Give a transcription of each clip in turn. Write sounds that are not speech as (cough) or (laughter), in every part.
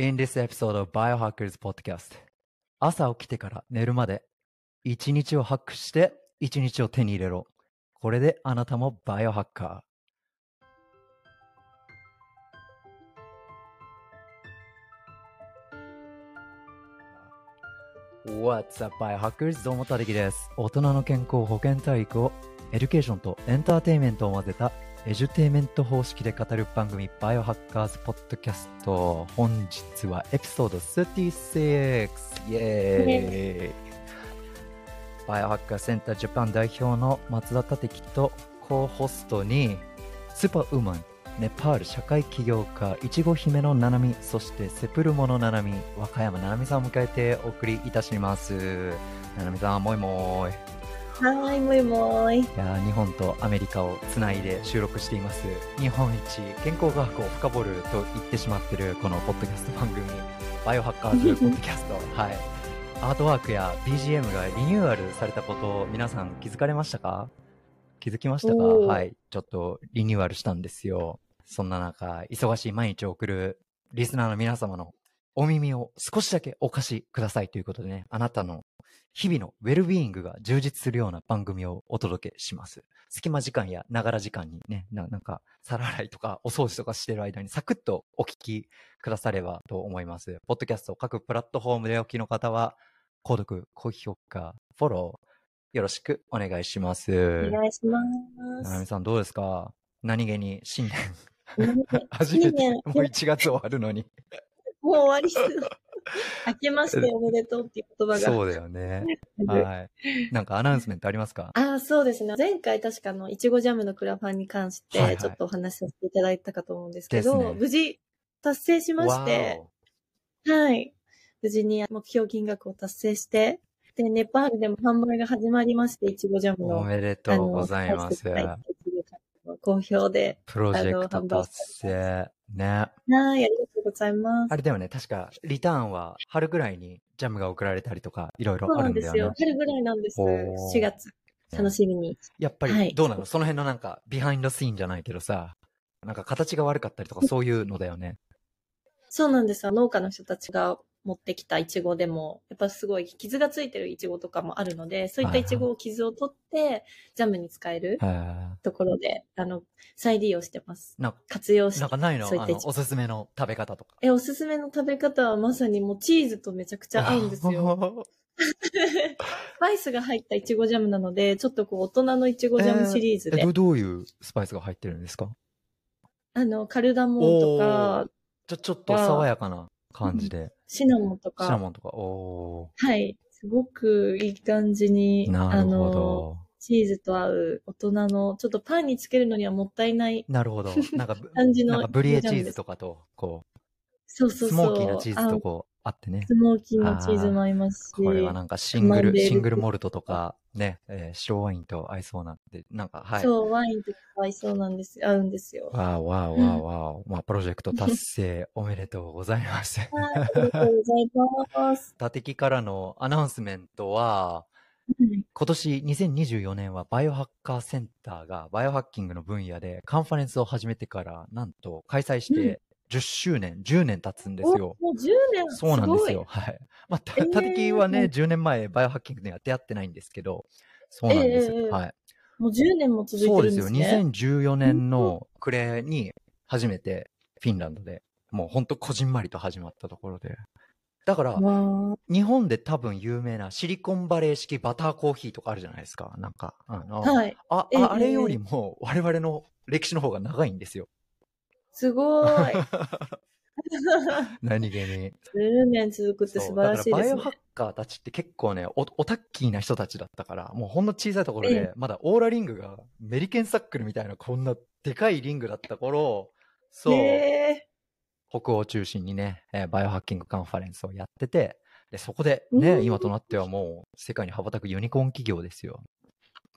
In this episode of Biohackers Podcast 朝起きてから寝るまで一日をハックして一日を手に入れろこれであなたもバイオハッカー What's up, Biohackers? どうも、たできです。大人の健康保健体育をエデュケーションとエンターテインメントを混ぜたエジュテイメント方式で語る番組バイオハッカーズポッドキャスト。本日はエピソード36。イエーイバイオハッカーセンタージャパン代表の松田立樹とコーホストにスーパーウーマンネパール社会起業家いちご姫のななみそしてセプルモのななみ和歌山ななみさんを迎えてお送りいたしますななみさんもいもいはーい、もいもーい。いやー日本とアメリカをつないで収録しています。日本一健康科学を深掘ると言ってしまってるこのポッドキャスト番組 (laughs) バイオハッカーズポッドキャスト。はい。アートワークや BGM がリニューアルされたことを皆さん気づかれましたか？気づきましたか？はい。ちょっとリニューアルしたんですよ。そんな中忙しい毎日を送るリスナーの皆様のお耳を少しだけお貸しくださいということでね。あなたの日々のウェルビーイングが充実するような番組をお届けします。隙間時間やながら時間にね、ななんか皿洗いとかお掃除とかしてる間にサクッとお聞きくださればと思います。ポッドキャスト各プラットフォームでお聞きの方は、購読、高評価、フォロー、よろしくお願いします。お願いしまななみす。さんどうですか？何気に新年、ね (laughs) 初めて、もう1月終わるのに。(laughs) もう終わりそう。(laughs) 明けましておめでとうっていう言葉が。そうだよね。はい。なんかアナウンスメントありますか？ああ、そうですね。前回確かあの、いちごジャムのクラファンに関しはいはいて、ちょっとお話しさせていただいたかと思うんですけど、ですね無事達成しまして、はい。無事に目標金額を達成して、で、ネパールでも販売が始まりまして、いちごジャムの。おめでとうございます。好評で。プロジェクト達成。ね。はい、ありがとうございます。あれだよね、確か、リターンは春ぐらいにジャムが送られたりとか、いろいろそうあるんだよね。なんですよ。春ぐらいなんです。おー4月。楽しみに。やっぱり、はいどうなの？その辺のなんか、ビハインドシーンじゃないけどさ、なんか形が悪かったりとか、そういうのだよね。そうなんですよ。農家の人たちが持ってきたイチゴでも、やっぱすごい傷がついてるイチゴとかもあるので、そういったイチゴを傷を取って、ジャムに使えるへところで、あの、再利用してます。ーな活用してなん。かないの？いったおすすめの食べ方とか。え、おすすめの食べ方はまさにもうチーズとめちゃくちゃ合うんですよ。よ。(laughs) スパイスが入ったイチゴジャムなので、ちょっとこう大人のイチゴジャムシリーズで、えどどういうスパイスが入ってるんですか？あの、カルダモンとか、ちょ、ちょっと爽やかな感じで。シナモンとか、シナモンとか。おはい。すごくいい感じに、ー。なるほど。チーズと合う大人の、ちょっとパンにつけるのにはもったいないなるほど。なんかぶ、(laughs) 感じのなんかブリエチーズとかと、こう、そうそうそう。スモーキーなチーズとあこう、あってね。スモーキーなチーズも合いますし。これはなんかシングル、シングルモルトとか、ね、えー白ワインと合いそうなんで、なんか、はい。そう、ワインとか合いそうなんです、合うんですよ。わーわーわーわー。まあ、プロジェクト達成おめでとうございます。(laughs) はい、ありがとうございます。打的からのアナウンスメントは、はい今年2024年はバイオハッカーセンターがバイオハッキングの分野でカンファレンスを始めてからなんと開催して10周年、10年経つんですよ。おもう10年そうなんですよ。。はい。まあ、たえーたてきはね、10年前バイオハッキングには出会ってないんですけど、そうなんです。ええはい。もう10年も続いそうでよ。てるんですすね。2014年の暮れに初めてフィンランドで、もうほんとこじんまりと始まったところで。だから、わ日本で多分有名なシリコンバレー式バターコーヒーとかあるじゃないですか。なんか、あの、ーはい。あええああれよりも我々の歴史の方が長いんですよ。すごい。(laughs) 何気に。10年続くって素晴らしいですねバイオハ。ッカーたちって結構ねお、オタッキーな人たちだったから、もうほんの小さいところえで、まだオーラリングがメリケンサックルみたいなこんなでかいリングだった頃、そう、へ北欧を中心にね、えーバイオハッキングカンファレンスをやってて、で、そこでね、うん今となってはもう世界に羽ばたくユニコーン企業ですよ。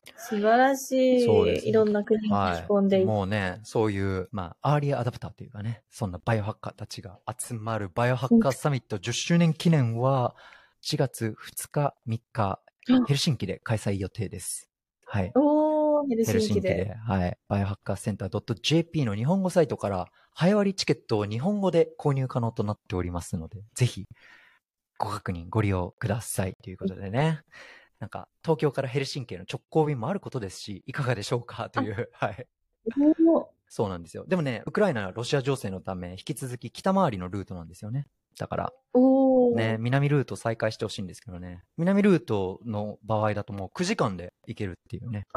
ー素晴らしそうですい。いろんな国に巻き込んでいってもうね、そういう、まあ、アーリーアダプターというかね、そんなバイオハッカーたちが集まるバイオハッカーサミット10周年記念は、4月2日、3日、ヘルシンキで開催予定です。はい。おー、ヘルシンキシンキで。で、はい。バイオハッカーセンター .jp の日本語サイトから、早割チケットを日本語で購入可能となっておりますので、ぜひ、ご確認、ご利用ください。ということでね。なんか、東京からヘルシンキへの直行便もあることですし、いかがでしょうか？という、(laughs) はい。そうなんですよ。でもね、ウクライナはロシア情勢のため、引き続き北回りのルートなんですよね。だから、ね、南ルート再開してほしいんですけどね。南ルートの場合だともう9時間で行けるっていうね。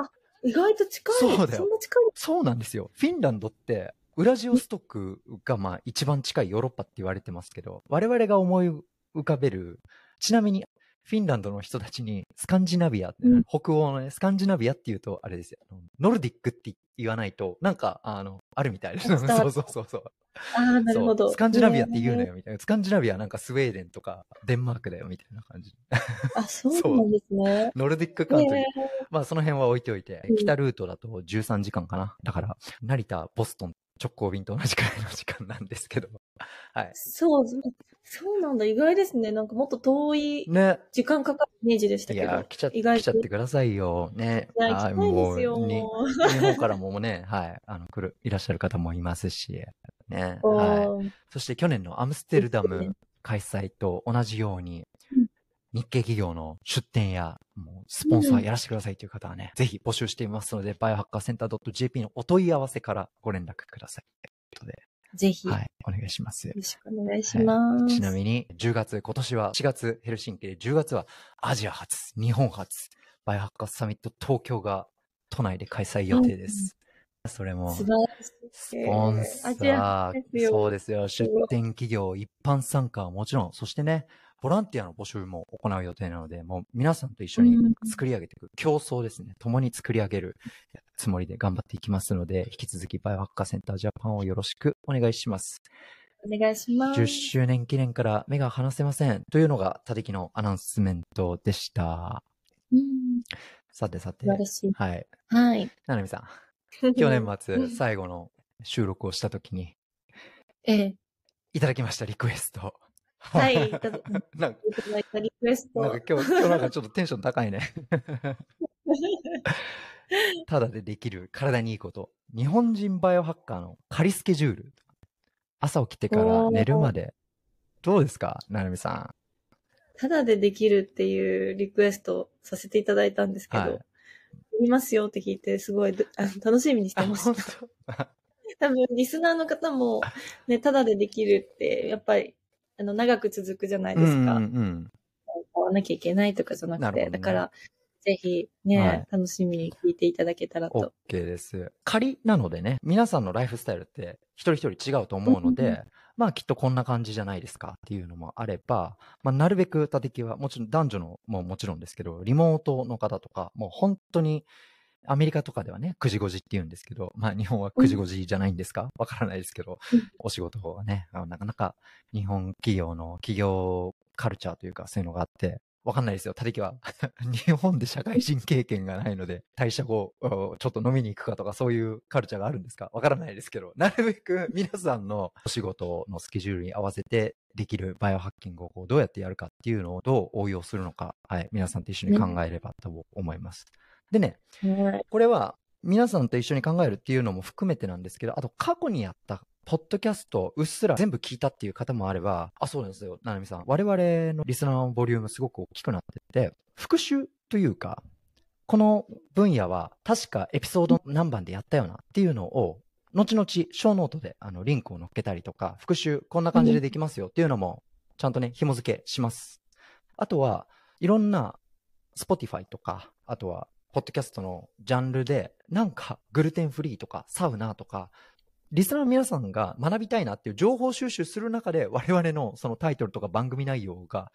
意外と近い。そうだよんな近い。そうなんですよ。フィンランドって、ウラジオストクがまあ一番近いヨーロッパって言われてますけど、我々が思い浮かべる、ちなみにフィンランドの人たちにスカンジナビア、うん北欧のね、スカンジナビアって言うとあれですよ。ノルディックって言わないと、なんか、あの、あるみたいです。(laughs) そうそうそうそう。ああ、なるほど。スカンジナビアって言うのねよ、みたいな。スカンジナビアはなんかスウェーデンとかデンマークだよ、みたいな感じ。あ、そうなんですね。ノルディックカントリ。まあその辺は置いておいてうん、北ルートだと13時間かな。だから、成田、ボストン、直行便と同じくらいの時間なんですけど。はい。そう、そうなんだ。意外ですね。なんかもっと遠いね。時間かかるイメージでしたけど。いや、来ちゃ来ちゃってくださいよ。ね。いや、はい行きたいですよ。もうに日本からもね、はい、あの、来る、いらっしゃる方もいますし、ね。はい。そして去年のアムステルダム開催と同じようにうん、日系企業の出店や、もうスポンサーやらせてくださいという方はね、ぜひ募集していますので、バイオハッカーセンター .jp のお問い合わせからご連絡ください。ということで、ぜひ、よはい、お願いします。ろしくお願いします。ちなみに、10月、今年は4月ヘルシンキで、10月はアジア初、日本初、バイオハッカーサミット東京が都内で開催予定です。それも、素晴らしい。スポンサーそうですよ。出展企業、一般参加はもちろん、そしてね、ボランティアの募集も行う予定なので、もう皆さんと一緒に作り上げていく、競争ですね。共に作り上げるつもりで頑張っていきますので、引き続きバイオハッカーセンタージャパンをよろしくお願いします。お願いします。10周年記念から目が離せません。というのが、たてきのアナウンスメントでした。うん、さてさて素晴、らしい。はい。はい。ななみさん、(laughs) 去年う末ん最後の収録をしたときに、ええ。いただきました、リクエスト。はい。なんか。なんか今日、今日なんかちょっとテンション高いね。(laughs) ただでできる体にいいこと。日本人バイオハッカーの仮スケジュール。朝起きてから寝るまで。どうですか？ななみさただでできるっていうリクエストをさせていただいたんですけど、はい言いますよって聞いて、すごい楽しみにしてまし本た。当？(laughs) 多分、リスナーの方も、ね、ただでできるって、やっぱり、あの、長く続くじゃないですか。うんうん買わなきゃいけないとかじゃなくて、ねだから、ぜひね、はい楽しみに聞いていただけたらと。OK です。仮なのでね、皆さんのライフスタイルって一人一人違うと思うのうんうんで、まあきっとこんな感じじゃないですかっていうのもあれば、まあなるべく立木はもちろん男女のももちろんですけど、リモートの方とか、もう本当にアメリカとかではね、9時5時って言うんですけど、まあ日本は9時5時じゃないんですか？わからないですけどうん、お仕事はね、なかなか日本企業の企業カルチャーというかそういうのがあって、わかんないですよ。たてきは日本で社会人経験がないので、退社後、おちょっと飲みに行くかとかそういうカルチャーがあるんですか？わからないですけど、なるべく皆さんのお仕事のスケジュールに合わせてできるバイオハッキングをこうどうやってやるかっていうのをどう応用するのか、はい、皆さんと一緒に考えればと思います。でね、はい。これは皆さんと一緒に考えるっていうのも含めてなんですけど、あと過去にやったポッドキャストうっすら全部聞いたっていう方もあれば、あ、そうなんですよ、ななみさん。我々のリスナーのボリュームすごく大きくなってて、復習というか、この分野は確かエピソード何番でやったよなっていうのを、後々、ショーノートであのリンクを載っけたりとか、復習こんな感じでできますよっていうのも、ちゃんとね、紐付けします。あとは、いろんな、Spotify とか、あとは、ポッドキャストのジャンルで、なんか、グルテンフリーとか、サウナとか、リスナーの皆さんが学びたいなっていう情報収集する中で、我々のそのタイトルとか番組内容が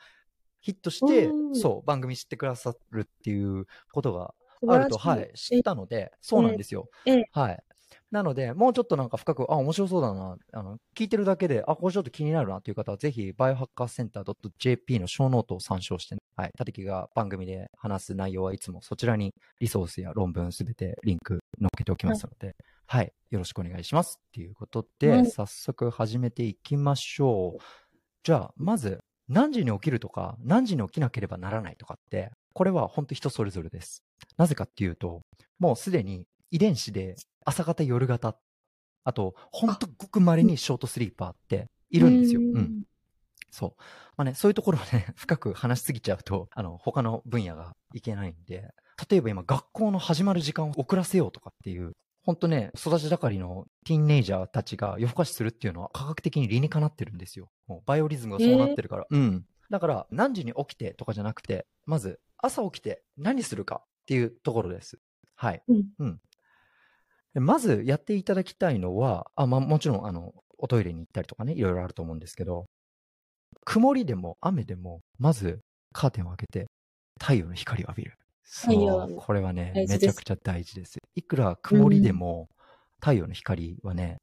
ヒットしてう、んそう、番組知ってくださるっていうことがあると、はい、知ったので、そうなんですよ。ええはい。なので、もうちょっとなんか深く、あ、面白そうだな、あの、聞いてるだけで、あ、これちょっと気になるなっていう方は、ぜひ、バイオハッカーセンター .jp の show note を参照して、ね、はい。たてきが番組で話す内容はいつもそちらにリソースや論文すべてリンク載っけておきますので、はい。よろしくお願いします。っていうことで、はい早速始めていきましょう。じゃあ、まず、何時に起きるとか、何時に起きなければならないとかって、これは本当人それぞれです。なぜかっていうと、もうすでに遺伝子で朝型、夜型、あと、本当ごく稀にショートスリーパーっているんですよ。うん。そう。まあね、そういうところをね、(laughs) 深く話しすぎちゃうと、あの、他の分野がいけないんで、例えば今、学校の始まる時間を遅らせようとかっていう、本当ね、育ち盛りのティーンネイジャーたちが夜更かしするっていうのは科学的に理にかなってるんですよ。もうバイオリズムがそうなってるから。うん。だから、何時に起きてとかじゃなくて、まず、朝起きて何するかっていうところです。はい。うんでまずやっていただきたいのは、あ、まあ、もちろん、あの、おトイレに行ったりとかね、いろいろあると思うんですけど、曇りでも雨でも、まずカーテンを開けて、太陽の光を浴びる。そう、これはね、めちゃくちゃ大事です。いくら曇りでも、太陽の光はね、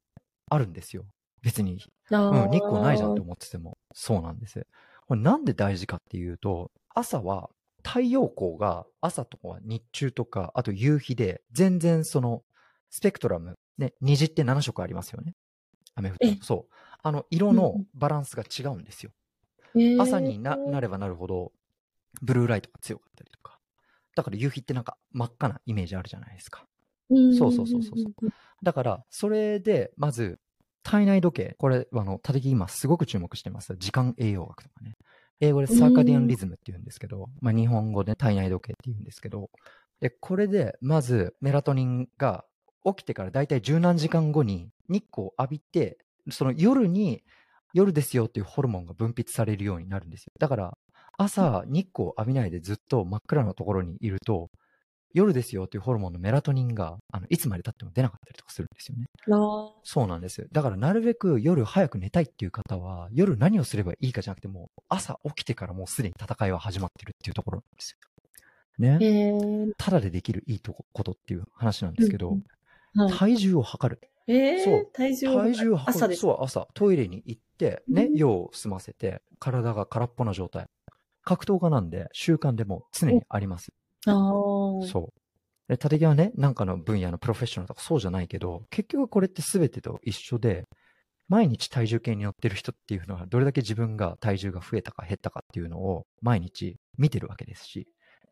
あるんですよ。別に、うん、日光ないじゃんって思ってても、そうなんです。これなんで大事かっていうと、朝は太陽光が朝とか日中とか、あと夕日で全然そのスペクトラム、ね、虹って7色ありますよね。雨降ってえそう。あの、色のバランスが違うんですよ。朝にななればなるほど、ブルーライトが強かったりとか。だから夕日ってなんか真っ赤なイメージあるじゃないですか。そうそうそうそうそう。だから、それで、まず、体内時計。これ、あの、たてき今すごく注目してます。時間栄養学とかね。英語でサーカディアンリズムって言うんですけど、まあ日本語で体内時計って言うんですけど、で、これで、まず、メラトニンが起きてからだいたい十何時間後に日光を浴びて、その夜に、夜ですよっていうホルモンが分泌されるようになるんですよ。だから、朝、日光を浴びないでずっと真っ暗なところにいると、夜ですよっていうホルモンのメラトニンが、あの、いつまで経っても出なかったりとかするんですよね。あそうなんです。だからなるべく夜早く寝たいっていう方は、夜何をすればいいかじゃなくてもう朝起きてからもうすでに戦いは始まってるっていうところなんですよ。ね。ただでできるいいとこことっていう話なんですけど、うんはい体重を測る。えーそう体重体重を測る。朝です。そう、朝。トイレに行って、ね、うん用を済ませて、体が空っぽな状態。格闘家なんで習慣でも常にあります。あーそう。で、立木はね、なんかの分野のプロフェッショナルとかそうじゃないけど、結局これって全てと一緒で、毎日体重計に乗ってる人っていうのは、どれだけ自分が体重が増えたか減ったかっていうのを毎日見てるわけですし、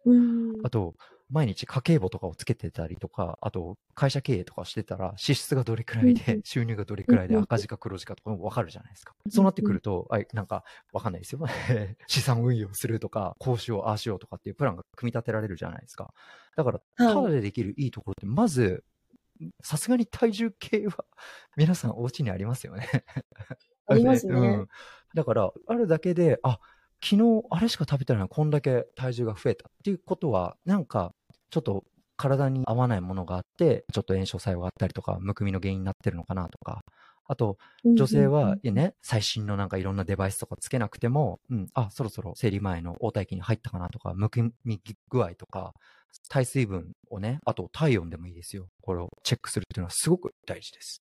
うんあと、毎日家計簿とかをつけてたりとか、あと、会社経営とかしてたら、支出がどれくらいうんで、(laughs) 収入がどれくらいでうん赤字か黒字かとかもわかるじゃないですか。んそうなってくると、あいなんか、わかんないですよ。(laughs) 資産運用するとか、こうしよう、ああしようとかっていうプランが組み立てられるじゃないですか。だから、ただでできるいいところって、まず、さすがに体重計は、(laughs) 皆さんお家にありますよね。ありますねうん。だから、あるだけで、あ、昨日あれしか食べてないのにこんだけ体重が増えたっていうことは、なんか、ちょっと体に合わないものがあって、ちょっと炎症作用があったりとか、むくみの原因になってるのかなとか、あと、女性は、いやね、最新のなんかいろんなデバイスとかつけなくても、うん、あ、そろそろ生理前の応体期に入ったかなとか、むくみ具合とか、体水分をね、あと体温でもいいですよ。これをチェックするっていうのはすごく大事です。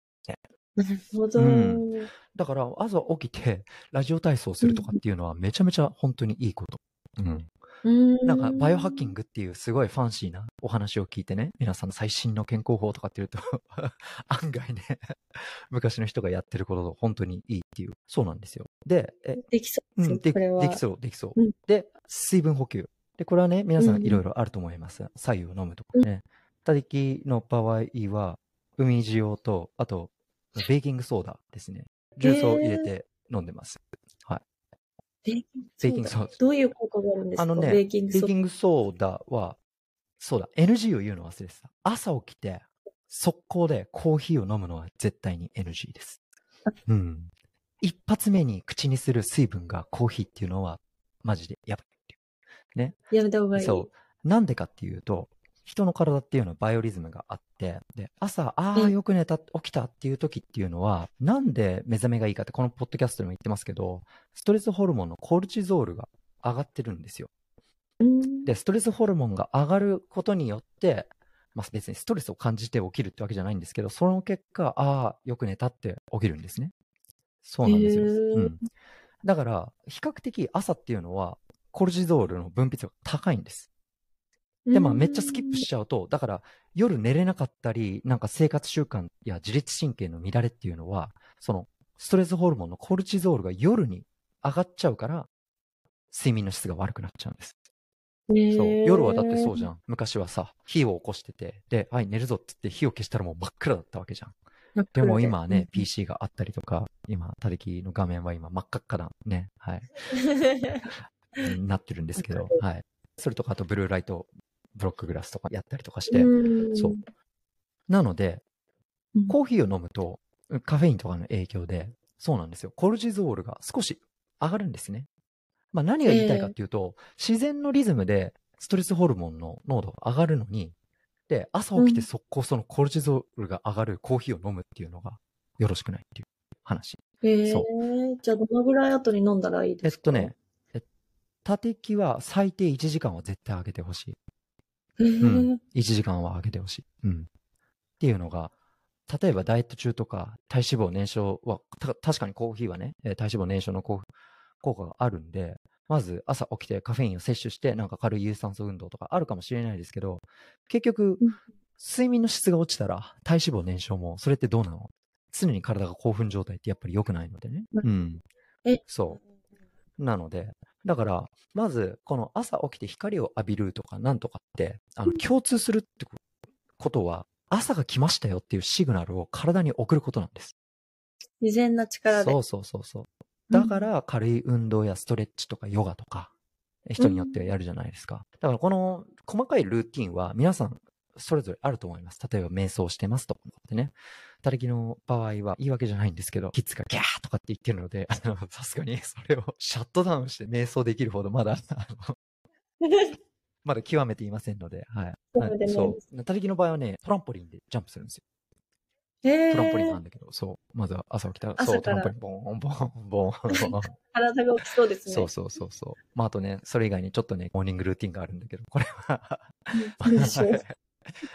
なるほど。うんだから、朝起きて、ラジオ体操するとかっていうのはめちゃめちゃ本当にいいこと。うん。うんなんか、バイオハッキングっていうすごいファンシーなお話を聞いてね、皆さんの最新の健康法とかっていうと、(laughs) 案外ね、(laughs) 昔の人がやってることと本当にいいっていう、そうなんですよ。で、えできそうでうん、で。できそう、できそう。うんで、水分補給。で、これはね、皆さうんいろいろあると思います。左右を飲むとかね。たりきの場合は、海塩と、あと、ベーキングソーダですね。重曹を入れて飲んでます。ベーキングベーキングソーダどういう効果があるんですか？あのね、ベーキングソーダ。ベーキングソーダは、そうだ、NG を言うの忘れてた。朝起きて、速攻でコーヒーを飲むのは絶対に NG ですあ。(laughs) うん。一発目に口にする水分がコーヒーっていうのは、マジでやばいっていう。やめた方がいい。そう。なんでかっていうと、人の体っていうのはバイオリズムがあって、で、朝、ああ、うんよく寝た、起きたっていう時っていうのは、なんで目覚めがいいかって、このポッドキャストでも言ってますけど、ストレスホルモンのコルチゾールが上がってるんですよ。うん。で、ストレスホルモンが上がることによって、まあ別にストレスを感じて起きるってわけじゃないんですけど、その結果、ああ、よく寝たって起きるんですね。そうなんですよ。へーうん。だから、比較的朝っていうのは、コルチゾールの分泌が高いんです。で、まあ、めっちゃスキップしちゃうと、だから、夜寝れなかったり、なんか生活習慣や自律神経の乱れっていうのは、その、ストレスホルモンのコルチゾールが夜に上がっちゃうから、睡眠の質が悪くなっちゃうんです。そう夜はだってそうじゃん。昔はさ、火を起こしてて、で、はい、寝るぞって言って火を消したらもう真っ暗だったわけじゃん。でも今はね、PC があったりとか、今、たれきの画面は今真っ赤っかなね、はい、(laughs) うんなってるんですけどはい。それとか、あとブルーライトブロックグラスとかやったりとかして、うんそう。なので、うんコーヒーを飲むと、カフェインとかの影響で、そうなんですよ。コルチゾールが少し上がるんですね。まあ何が言いたいかっていうと、自然のリズムでストレスホルモンの濃度が上がるのに、で、朝起きて速攻そのコルチゾールが上がるコーヒーを飲むっていうのがよろしくないっていう話。へえそじゃあどのぐらい後に飲んだらいいえっですか？とね、え縦木は最低1時間は絶対上げてほしい。へえうん。1時間は上げてほしい。うん。っていうのが、例えばダイエット中とか体脂肪燃焼は、た確かにコーヒーはね、えー体脂肪燃焼の効効果があるんで、まず朝起きてカフェインを摂取して、なんか軽い有酸素運動とかあるかもしれないですけど、結局うん、睡眠の質が落ちたら体脂肪燃焼も、それってどうなの？常に体が興奮状態ってやっぱり良くないのでね。ううん。えそう。なので、だから、まず、この朝起きて光を浴びるとかなんとかって、あの、共通するってことは、朝が来ましたよっていうシグナルを体に送ることなんです。自然な力で。そうそうそうそう。だから、軽い運動やストレッチとかヨガとか、人によってはやるじゃないですか。だから、この細かいルーティンは皆さん、それぞれあると思います。例えば、瞑想してますとかってね。たれきの場合は言い訳じゃないんですけど、キッズがギャーとかって言ってるので、あのさすがにそれをシャットダウンして瞑想できるほどまだ、あの (laughs) まだ極めていませんので、はい。そうでねそう。たれきの場合はね、トランポリンでジャンプするんですよ。へえトランポリンなんだけど、そう。まずは朝起きたら、そう、トランポリン、ボーン、ボーン、ボーン、ボーン。(laughs) 体が起きそうですね。そうそうそうそう。まあ、あとね、それ以外にちょっとね、モーニングルーティンがあるんだけど、これは (laughs)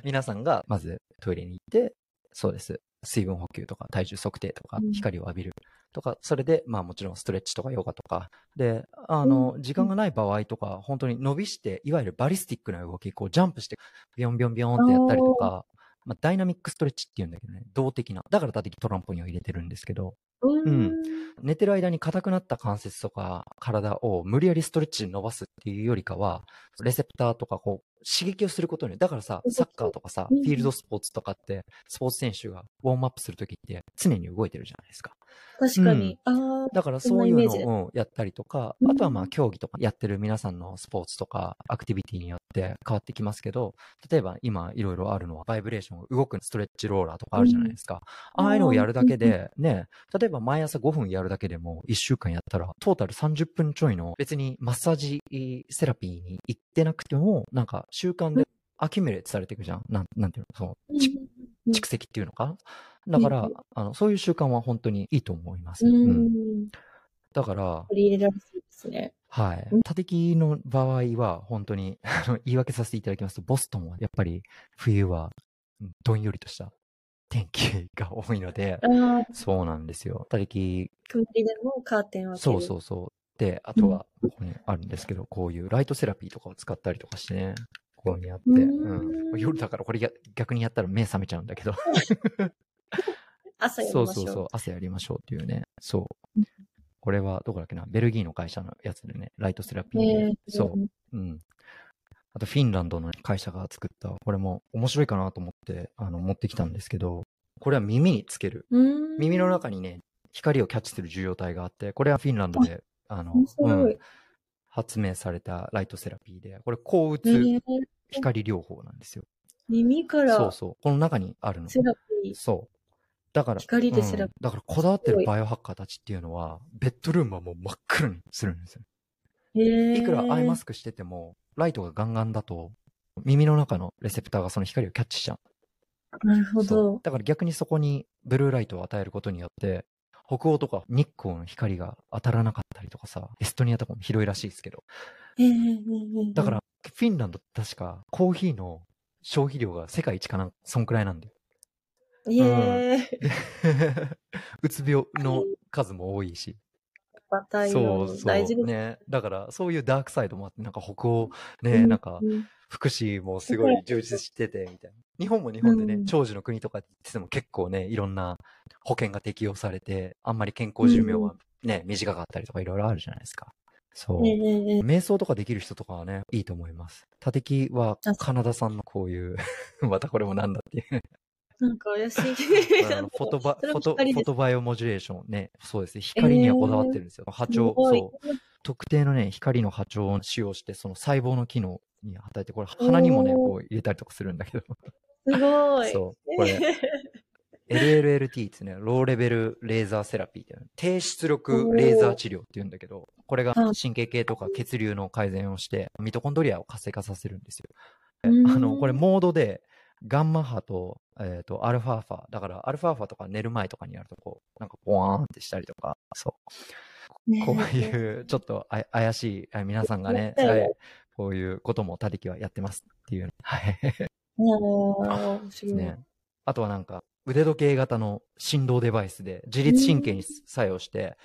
皆さんがまずトイレに行って、そうです。水分補給とか体重測定とかうん。光を浴びるとか、それでまあもちろんストレッチとかヨガとか、で、あの、うん。時間がない場合とか、本当に伸びして、いわゆるバリスティックな動き、こうジャンプして、ビヨンビヨンビヨンってやったりとか、まあダイナミックストレッチっていうんだけどね、動的な。だから縦トランポリンを入れてるんですけど、ううん。ん。寝てる間に硬くなった関節とか体を無理やりストレッチで伸ばすっていうよりかは、レセプターとかこう刺激をすることに、だからさ、サッカーとかさ、うん。フィールドスポーツとかって、スポーツ選手がウォームアップするときって常に動いてるじゃないですか。確かに。ああ。だからそういうのをやったりとか、うん。あとはまあ競技とかやってる皆さんのスポーツとかアクティビティによって変わってきますけど、例えば今いろいろあるのはバイブレーション動くストレッチローラーとかあるじゃないですか。うん。ああいうのをやるだけで、ね、例えば毎朝5分やるだけでも1週間やったらトータル30分ちょいの別にマッサージセラピーに行ってなくても、なんか習慣でアキュミュレートされていくじゃん。なんなんていうの、その、蓄積っていうのかだから、うんあの、そういう習慣は本当にいいと思います。ううんん。だから、取り入れられそうですね。はいうん。縦木の場合は、本当に、(laughs) あの言い訳させていただきますと、ボストンはやっぱり冬はうんどんよりとした天気が多いので、ああ、そうなんですよ。縦木、曇りでもカーテンを開ける。そうそうそう。で、あとは、ここにあるんですけど、こういうライトセラピーとかを使ったりとかしてね、こういうにあって、ううんん。夜だからこれや逆にやったら目覚めちゃうんだけど、(laughs) (laughs) 朝やりそうましょう。そうそう、朝やりましょうっていうね、そううん。これはどこだっけな、ベルギーの会社のやつでね、ライトセラピーで、えーそう。うん。あと、フィンランドの会社が作った、これも面白いかなと思って、あの、持ってきたんですけど、これは耳につける。うん。耳の中にね、光をキャッチする受容体があって、これはフィンランドで、あの、うん、発明されたライトセラピーで、これ、光え打つー光療法なんですよ。耳からそうそう。この中にあるの。セラピー。そう。だから、光でセラピうんだからこだわってるバイオハッカーたちっていうのは、ベッドルームはもう真っ暗にするんですよ。えーいくらアイマスクしてても、ライトがガンガンだと、耳の中のレセプターがその光をキャッチしちゃう。なるほど。だから逆にそこにブルーライトを与えることによって、北欧とか日光の光が当たらなかったりとかさ、エストニアとかもひどいらしいですけど。えーだから、フィンランドって確かコーヒーの消費量が世界一かな、そんくらいなんだよ。ええ (laughs) うつ病の数も多いし。バタイのそうそう。大事ですね。だから、そういうダークサイドもあって、なんか北欧、ね、うんなんか、うん福祉もすごい充実してて、みたいな。日本も日本でね、うん長寿の国とかって言ってても結構ね、いろんな保険が適用されて、あんまり健康寿命はね、短かったりとかいろいろあるじゃないですか。そう。瞑想とかできる人とかはね、いいと思います。タテキはあカナダ産のこういう、(laughs) またこれもなんだっていう。なんか怪しい。(laughs) (laughs) フォトバ、フォト、フォトバイオモジュレーションね。そうですね。光にはこだわってるんですよ。波長、すごいそう。特定のね、光の波長を使用して、その細胞の機能に与えて、これ鼻にもね、こう入れたりとかするんだけど。すごい。そう。これ、LLLT ってね、ローレベルレーザーセラピーっていうの低出力レーザー治療って言うんだけど、これがはい神経系とか血流の改善をして、ミトコンドリアを活性化させるんですよ。あの、これモードで、ガンマ波と、えっ、と、アルファ波。だから、アルファ波とか寝る前とかにやると、こう、なんか、ボワーンってしたりとか、そう。ねこういう、ちょっとあ怪しい、あ皆さんがね、はいこういうことも、たてきはやってますっていう。(laughs) はい。い。ね。あとはなんか、腕時計型の振動デバイスで、自律神経に作用して、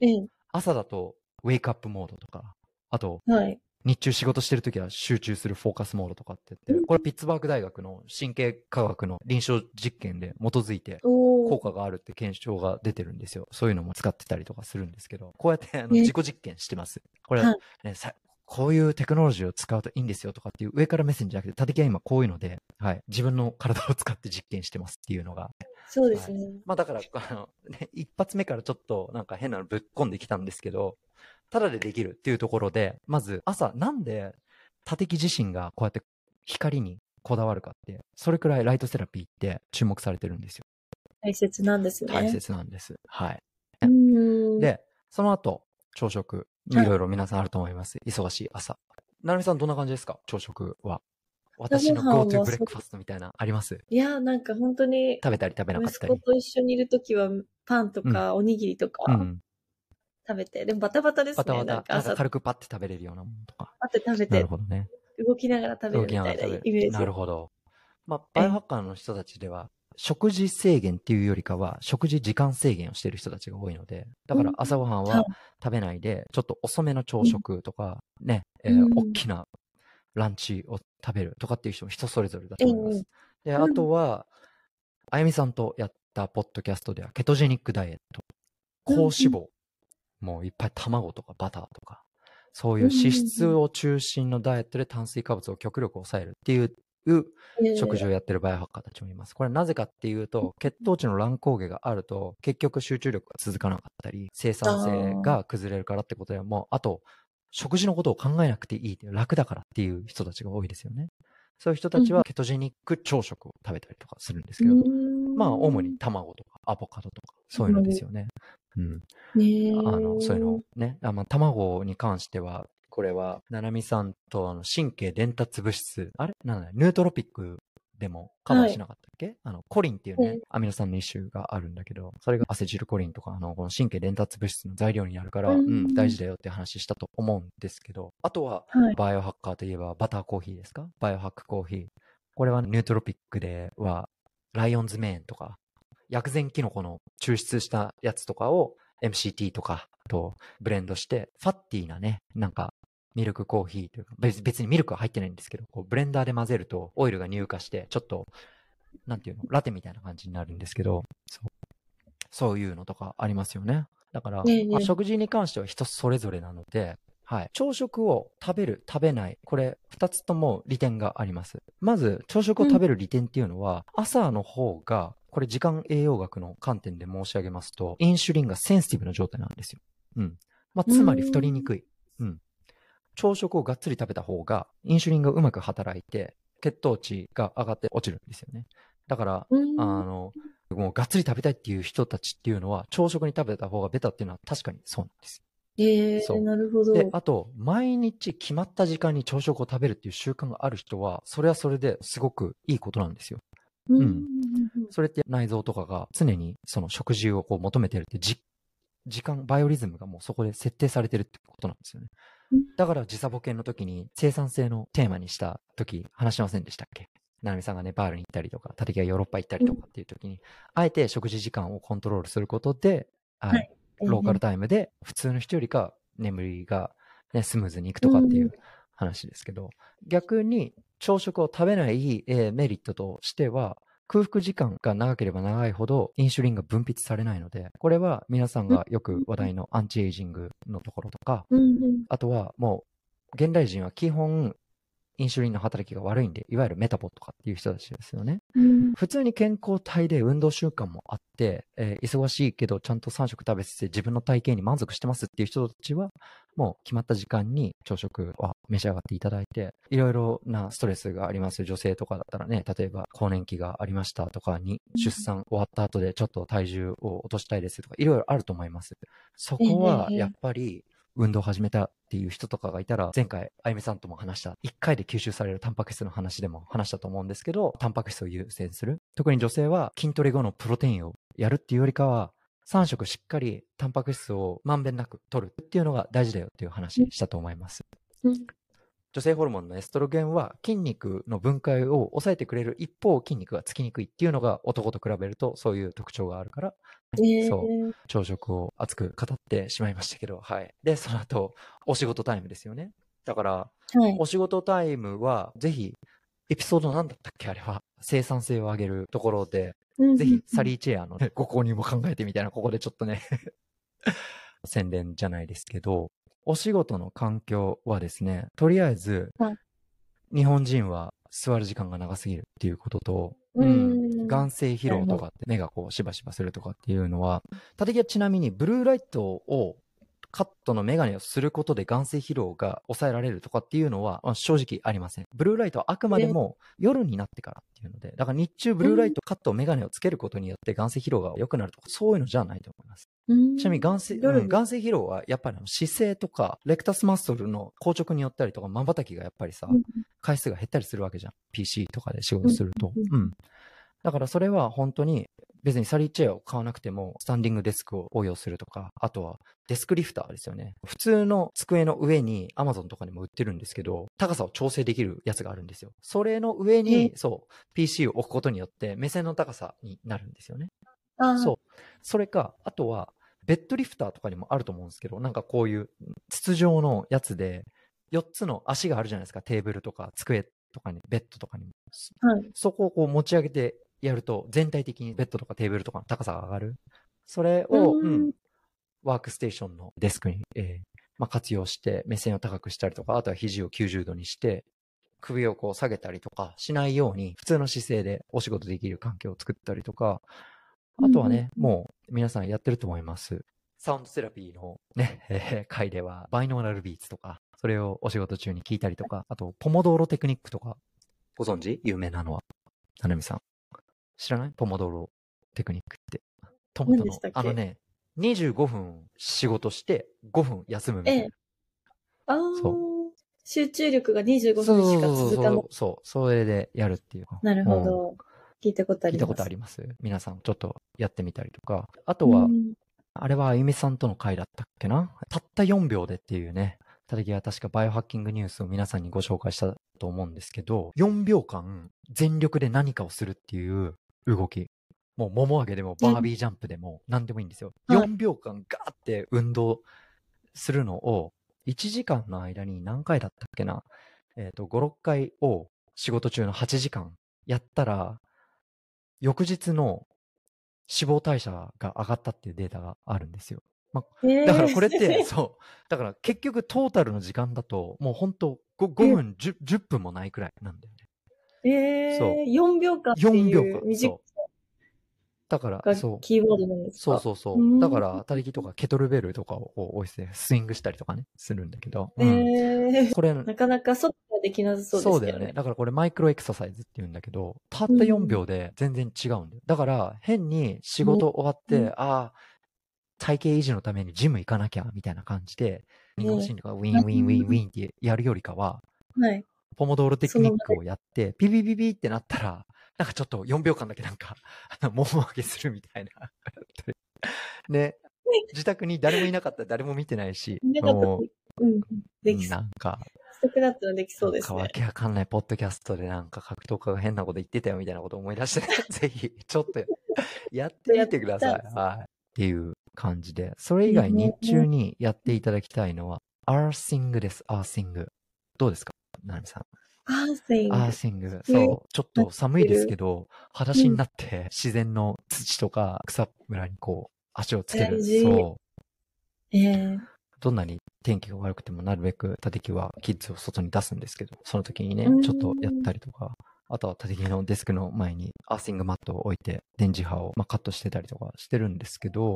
ええ朝だと、ウェイクアップモードとか、あと、はい。日中仕事してるときは集中するフォーカスモードとかって言って、これピッツバーグ大学の神経科学の臨床実験で基づいて、効果があるって検証が出てるんですよ。そういうのも使ってたりとかするんですけど、こうやってあのね自己実験してます。これ、はいねさこういうテクノロジーを使うといいんですよとかっていう上から目線じゃなくて、たてきは今こういうので、はい、自分の体を使って実験してますっていうのが。そうですね。まあだから、あの、ね、一発目からちょっとなんか変なのぶっ込んできたんですけど、ただでできるっていうところで、まず朝なんで、たてき自身がこうやって光にこだわるかって、それくらいライトセラピーって注目されてるんですよ。大切なんですね。大切なんです。はい。で、その後、朝食。いはいろいろ皆さんあると思います。忙しい朝。なるみさんどんな感じですか？朝食は。私の GoTo ブレックファストみたいな、あります？いや、なんか本当に、食べたり食べなかっ息たり。子と一緒にいるときは、パンとかおにぎりとうかん。食べて、でもバタバタですね。バタバタ、朝、軽くパッて食べれるようなものとか。パって食べなるて、ほどね。動きながら食べるみたいな動きながら食べイメージ。なるほど。まあ、バイオハッカーの人たちでは、食事制限っていうよりかは、食事時間制限をしてる人たちが多いので、だから朝ごはんははい。食べないで、ちょっと遅めの朝食とか、ね、えーうん。大きなランチを食べるとかっていう人も人それぞれだと思います。で、うん。あとは、あゆみさんとやったポッドキャストでは、ケトジェニックダイエット、高脂肪、もういっぱい卵とかバターとか、そういう脂質を中心のダイエットで炭水化物を極力抑えるっていう食事をやってるバイオハッカーたちもいます。これはなぜかっていうと、血糖値の乱高下があると、結局集中力が続かなかったり、生産性が崩れるからってことで、もう、あと、食事のことを考えなくていいっていう、楽だからっていう人たちが多いですよね。そういう人たちはケトジェニック朝食を食べたりとかするんですけど、まあ、主に卵とかアボカドとか、そういうのですよね。うん。ねあの、そういうのをね、あまあ、卵に関しては、これは、ななみさんとあの神経伝達物質、あれ？なんだヌートロピックでもカバーしなかったっけ、あの、コリンっていうね、うんアミノ酸の一種があるんだけど、それがアセチルコリンとか、あの、この神経伝達物質の材料になるから、ううん。ん、大事だよって話したと思うんですけど、あとは、はい。バイオハッカーといえばバターコーヒーですか？バイオハックコーヒー。これはニュートロピックでは、ライオンズメーンとか、薬膳キノコの抽出したやつとかを MCT とかとブレンドして、ファッティーなね、なんかミルクコーヒーというか、別別にミルクは入ってないんですけど、こうブレンダーで混ぜるとオイルが乳化して、ちょっと、なんていうの、ラテみたいな感じになるんですけど、そうそういうのとかありますよね。だから、ねえねえまあ食事に関しては人それぞれなので、はい。朝食を食べる、食べない。これ、二つとも利点があります。まず、朝食を食べる利点っていうのは、朝の方が、これ時間栄養学の観点で申し上げますと、インシュリンがセンシティブな状態なんですよ。うん。まあ、つまり太りにくい。うん。朝食をがっつり食べた方が、インシュリンがうまく働いて、血糖値が上がって落ちるんですよね。だから、うんあの、もうがっつり食べたいっていう人たちっていうのは、朝食に食べた方がベタっていうのは確かにそうなんですよ。えそうー、なるほど。で、あと、毎日決まった時間に朝食を食べるっていう習慣がある人は、それはそれですごくいいことなんですよ。うん。うん。それって内臓とかが常にその食事をこう求めてるってじ、時間、バイオリズムがもうそこで設定されてるってことなんですよね。うん。だから時差ボケの時に生産性のテーマにした時話しませんでしたっけ？ななみさんがネパールに行ったりとか、立木がヨーロッパ行ったりとかっていう時に、あえて食事時間をコントロールすることで、ははい。いローカルタイムで普通の人よりか眠りが、ね、スムーズにいくとかっていう話ですけど、逆に朝食を食べない、えーメリットとしては、空腹時間が長ければ長いほどインシュリンが分泌されないので、これは皆さんがよく話題のアンチエイジングのところとか。あとはもう、現代人は基本、インシュリンの働きが悪いんで、いわゆるメタボとかっていう人たちですよね。うん普通に健康体で運動習慣もあって、えー忙しいけどちゃんと3食食べてて自分の体型に満足してますっていう人たちは、もう決まった時間に朝食は召し上がっていただいて、いろいろなストレスがあります。女性とかだったらね、例えば更年期がありましたとかに、うん出産終わった後でちょっと体重を落としたいですとか、いろいろあると思います。そこはええやっぱり、運動を始めたっていう人とかがいたら、前回、あゆみさんとも話した、1回で吸収されるタンパク質の話でも話したと思うんですけど、タンパク質を優先する。特に女性は筋トレ後のプロテインをやるっていうよりかは、3食しっかりタンパク質をまんべんなく取るっていうのが大事だよっていう話したと思います。女性ホルモンのエストロゲンは筋肉の分解を抑えてくれる一方筋肉がつきにくいっていうのが男と比べるとそういう特徴があるからええそう朝食を熱く語ってしまいましたけど、はい。で、その後、お仕事タイムですよね。だから、はい。お仕事タイムは、ぜひ、エピソードなんだったっけあれは。生産性を上げるところで、ぜひ、サリーチェアの、ね、ご購入も考えてみたいな、ここでちょっとね、(laughs) 宣伝じゃないですけど、お仕事の環境はですね、とりあえずはい、日本人は座る時間が長すぎるっていうことと、ううんん。眼性疲労とかって目がこうしばしばするとかっていうのは、たてきはちなみにブルーライトをカットのメガネをすることで眼性疲労が抑えられるとかっていうのはまあ正直ありません。ブルーライトはあくまでも夜になってからっていうので、だから日中ブルーライトカットメガネをつけることによって眼性疲労が良くなるとか、そういうのじゃないと思います。うんちなみに眼性、夜うん眼性疲労はやっぱり姿勢とか、レクタスマッスルの硬直によったりとか、瞬きがやっぱりさ、うん回数が減ったりするわけじゃん。PC とかで仕事すると。うんうん。だからそれは本当に別にサリーチェアを買わなくても、スタンディングデスクを応用するとか、あとはデスクリフターですよね。普通の机の上に Amazon とかにも売ってるんですけど、高さを調整できるやつがあるんですよ。それの上に、そう、PC を置くことによって目線の高さになるんですよね。そう。それか、あとは、ベッドリフターとかにもあると思うんですけど、なんかこういう筒状のやつで、4つの足があるじゃないですか。テーブルとか机とかに、ベッドとかにも。はい。そこをこう持ち上げてやると、全体的にベッドとかテーブルとかの高さが上がる。それを、うんうんワークステーションのデスクに、えーまあ、活用して、目線を高くしたりとか、あとは肘を90度にして、首をこう下げたりとかしないように、普通の姿勢でお仕事できる環境を作ったりとか、あとはね、うんもう皆さんやってると思います。サウンドセラピーのね、えー回では、バイノーラルビーツとか、それをお仕事中に聞いたりとか、あと、ポモドーロテクニックとか、ご存知？有名なのは。ななみさん。知らない？ポモドーロテクニックって。トマトのあのね、25分仕事して5分休むみたいな。ええああそ、集中力が25分しそうそうかそうそう続かない。そう、それでやるっていう。なるほうんど。聞いたことあります。聞いたことあります？皆さんちょっとやってみたりとか。あとは、うんあれはあゆみさんとの回だったっけな？たった4秒でっていうね、たたきは確かバイオハッキングニュースを皆さんにご紹介したと思うんですけど、4秒間全力で何かをするっていう動き。もう、もも上げでもバービージャンプでも何でもいいんですよ。はい4秒間ガーって運動するのを、1時間の間に何回だったっけな？えっ、と、5、6回を仕事中の8時間やったら、翌日の脂肪代謝が上がったっていうデータがあるんですよ。ええだからこれって、そう。だから結局トータルの時間だと、もうほんと 5, 5分10、10分もないくらいなんだよね。ええそう4秒間っていう4秒間。短そう。だから、がそう。キーワードなんですか？そうそうそうう。んだから、たりきとかケトルベルとかをこう置いてスイングしたりとかね、するんだけど。うんええこれ、なかなか外はできなさそうですね。そうだよね。だからこれマイクロエクササイズって言うんだけど、たった4秒で全然違うんだよ。だから変に仕事終わって、うんああ、体型維持のためにジム行かなきゃみたいな感じで、ねランニングマシンとかウィンウィンウィンウィンってやるよりかは、はい。ポモドーロテクニックをやって、ピピピピってなったら、なんかちょっと4秒間だけなんか、もも上げするみたいな。(laughs) ね。自宅に誰もいなかったら誰も見てないし、もうん。うできそう。なんか、したくなったらできそうですねわ。けわかんないポッドキャストでなんか格闘家が変なこと言ってたよみたいなこと思い出して、(laughs) ぜひ、ちょっとやってみてください。はい。っていう感じで。それ以外日中にやっていただきたいのは、アーシングです、アーシング。どうですか？ななみさん。アーシング。アーシング。そう。ちょっと寒いですけど、裸足になって自然の土とか草むらにこう足をつける。そう。ええどんなに天気が悪くてもなるべく立木はキッズを外に出すんですけど、その時にねうん、ちょっとやったりとか、あとは立木のデスクの前にアーシングマットを置いて電磁波を、まあ、カットしてたりとかしてるんですけど、